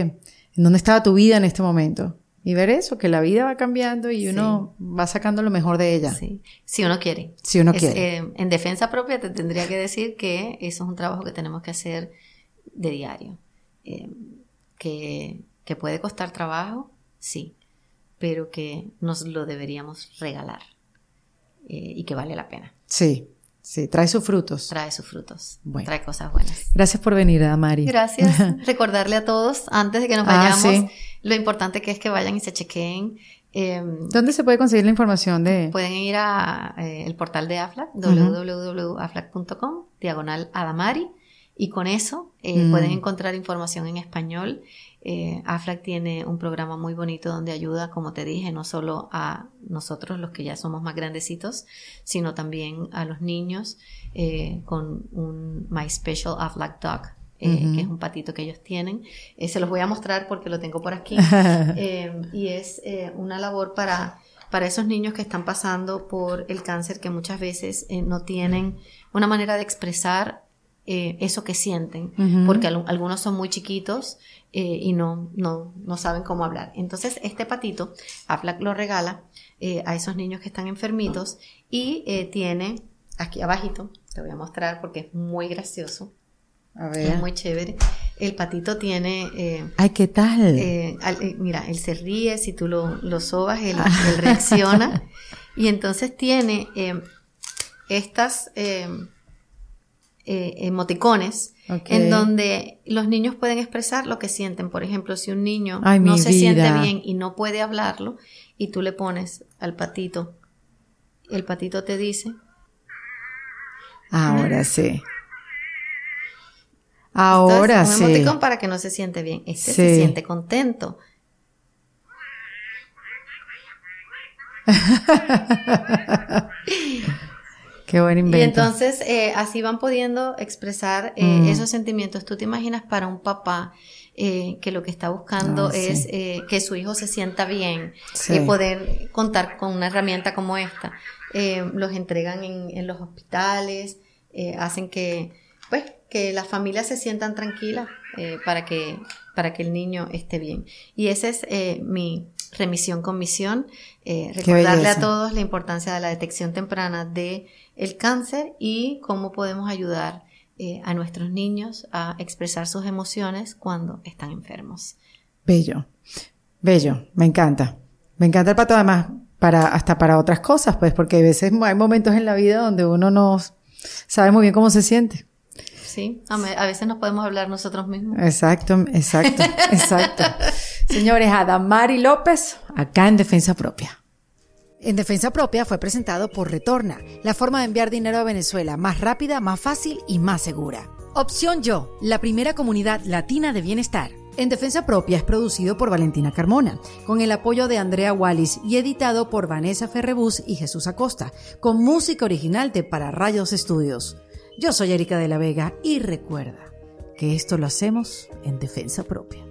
en dónde estaba tu vida en este momento. Y ver eso, que la vida va cambiando y uno va sacando lo mejor de ella. Sí, si uno quiere. Si uno Es, quiere. eh, en defensa propia te tendría que decir que eso es un trabajo que tenemos que hacer de diario. Eh, que, que puede costar trabajo, sí, pero que nos lo deberíamos regalar eh, y que vale la pena. Sí, sí, trae sus frutos. Trae sus frutos, Bueno. trae cosas buenas. Gracias por venir, Damari. Gracias. Recordarle a todos, antes de que nos Ah, vayamos, sí. lo importante que es que vayan y se chequeen. eh, ¿Dónde se puede conseguir la información de...? Pueden ir a eh, el portal de AFLAC, Ujú. www.aflac.com, diagonal Adamari, y con eso eh, Mm. pueden encontrar información en español. Eh, AFLAC tiene un programa muy bonito donde ayuda, como te dije, no solo a nosotros los que ya somos más grandecitos, sino también a los niños eh, con un My Special AFLAC Dog, eh, que es un patito que ellos tienen. Eh, se los voy a mostrar porque lo tengo por aquí. Y es una labor para, para esos niños que están pasando por el cáncer que muchas veces no tienen una manera de expresar eh, eso que sienten, porque al- algunos son muy chiquitos eh, y no, no, no saben cómo hablar. Entonces, este patito, AFLAC lo regala eh, a esos niños que están enfermitos y eh, tiene aquí abajito, te voy a mostrar porque es muy gracioso, A es ver. muy chévere. El patito tiene... eh, Ay, ¿qué tal? eh, al- eh, mira, él se ríe, si tú lo, lo sobas, él, él reacciona. y entonces tiene estas emoticones En donde los niños pueden expresar lo que sienten. Por ejemplo, si un niño Ay, no se siente bien y no puede hablarlo, y tú le pones al patito, el patito te dice, Ahora sí. Ahora Entonces, un sí. emoticón para que no se siente bien. Este Sí. se siente contento. Qué buen invento. Y entonces eh, así van pudiendo expresar eh, Mm. esos sentimientos. Tú te imaginas para un papá eh, que lo que está buscando Ah, es que su hijo se sienta bien Sí. y poder contar con una herramienta como esta. Los entregan en, en los hospitales, hacen que, pues, que las familias se sientan tranquilas para que para que el niño esté bien. Y esa es mi remisión con misión, eh, recordarle a todos la importancia de la detección temprana de el cáncer y cómo podemos ayudar eh, a nuestros niños a expresar sus emociones cuando están enfermos. Bello. Bello. Me encanta. Me encanta el pato además para, hasta para otras cosas, pues, porque a veces hay momentos en la vida donde uno no sabe muy bien cómo se siente. Sí, a, me- a veces nos podemos hablar nosotros mismos. Exacto, exacto, exacto. Señores, Adamari López, acá en Defensa Propia. En Defensa Propia fue presentado por Retorna, la forma de enviar dinero a Venezuela más rápida, más fácil y más segura. Opción Yo, la primera comunidad latina de bienestar. En Defensa Propia es producido por Valentina Carmona, con el apoyo de Andrea Wallis y editado por Vanessa Ferrebus y Jesús Acosta, con música original de Para Rayos Estudios. Yo soy Erika de la Vega y recuerda que esto lo hacemos en Defensa Propia.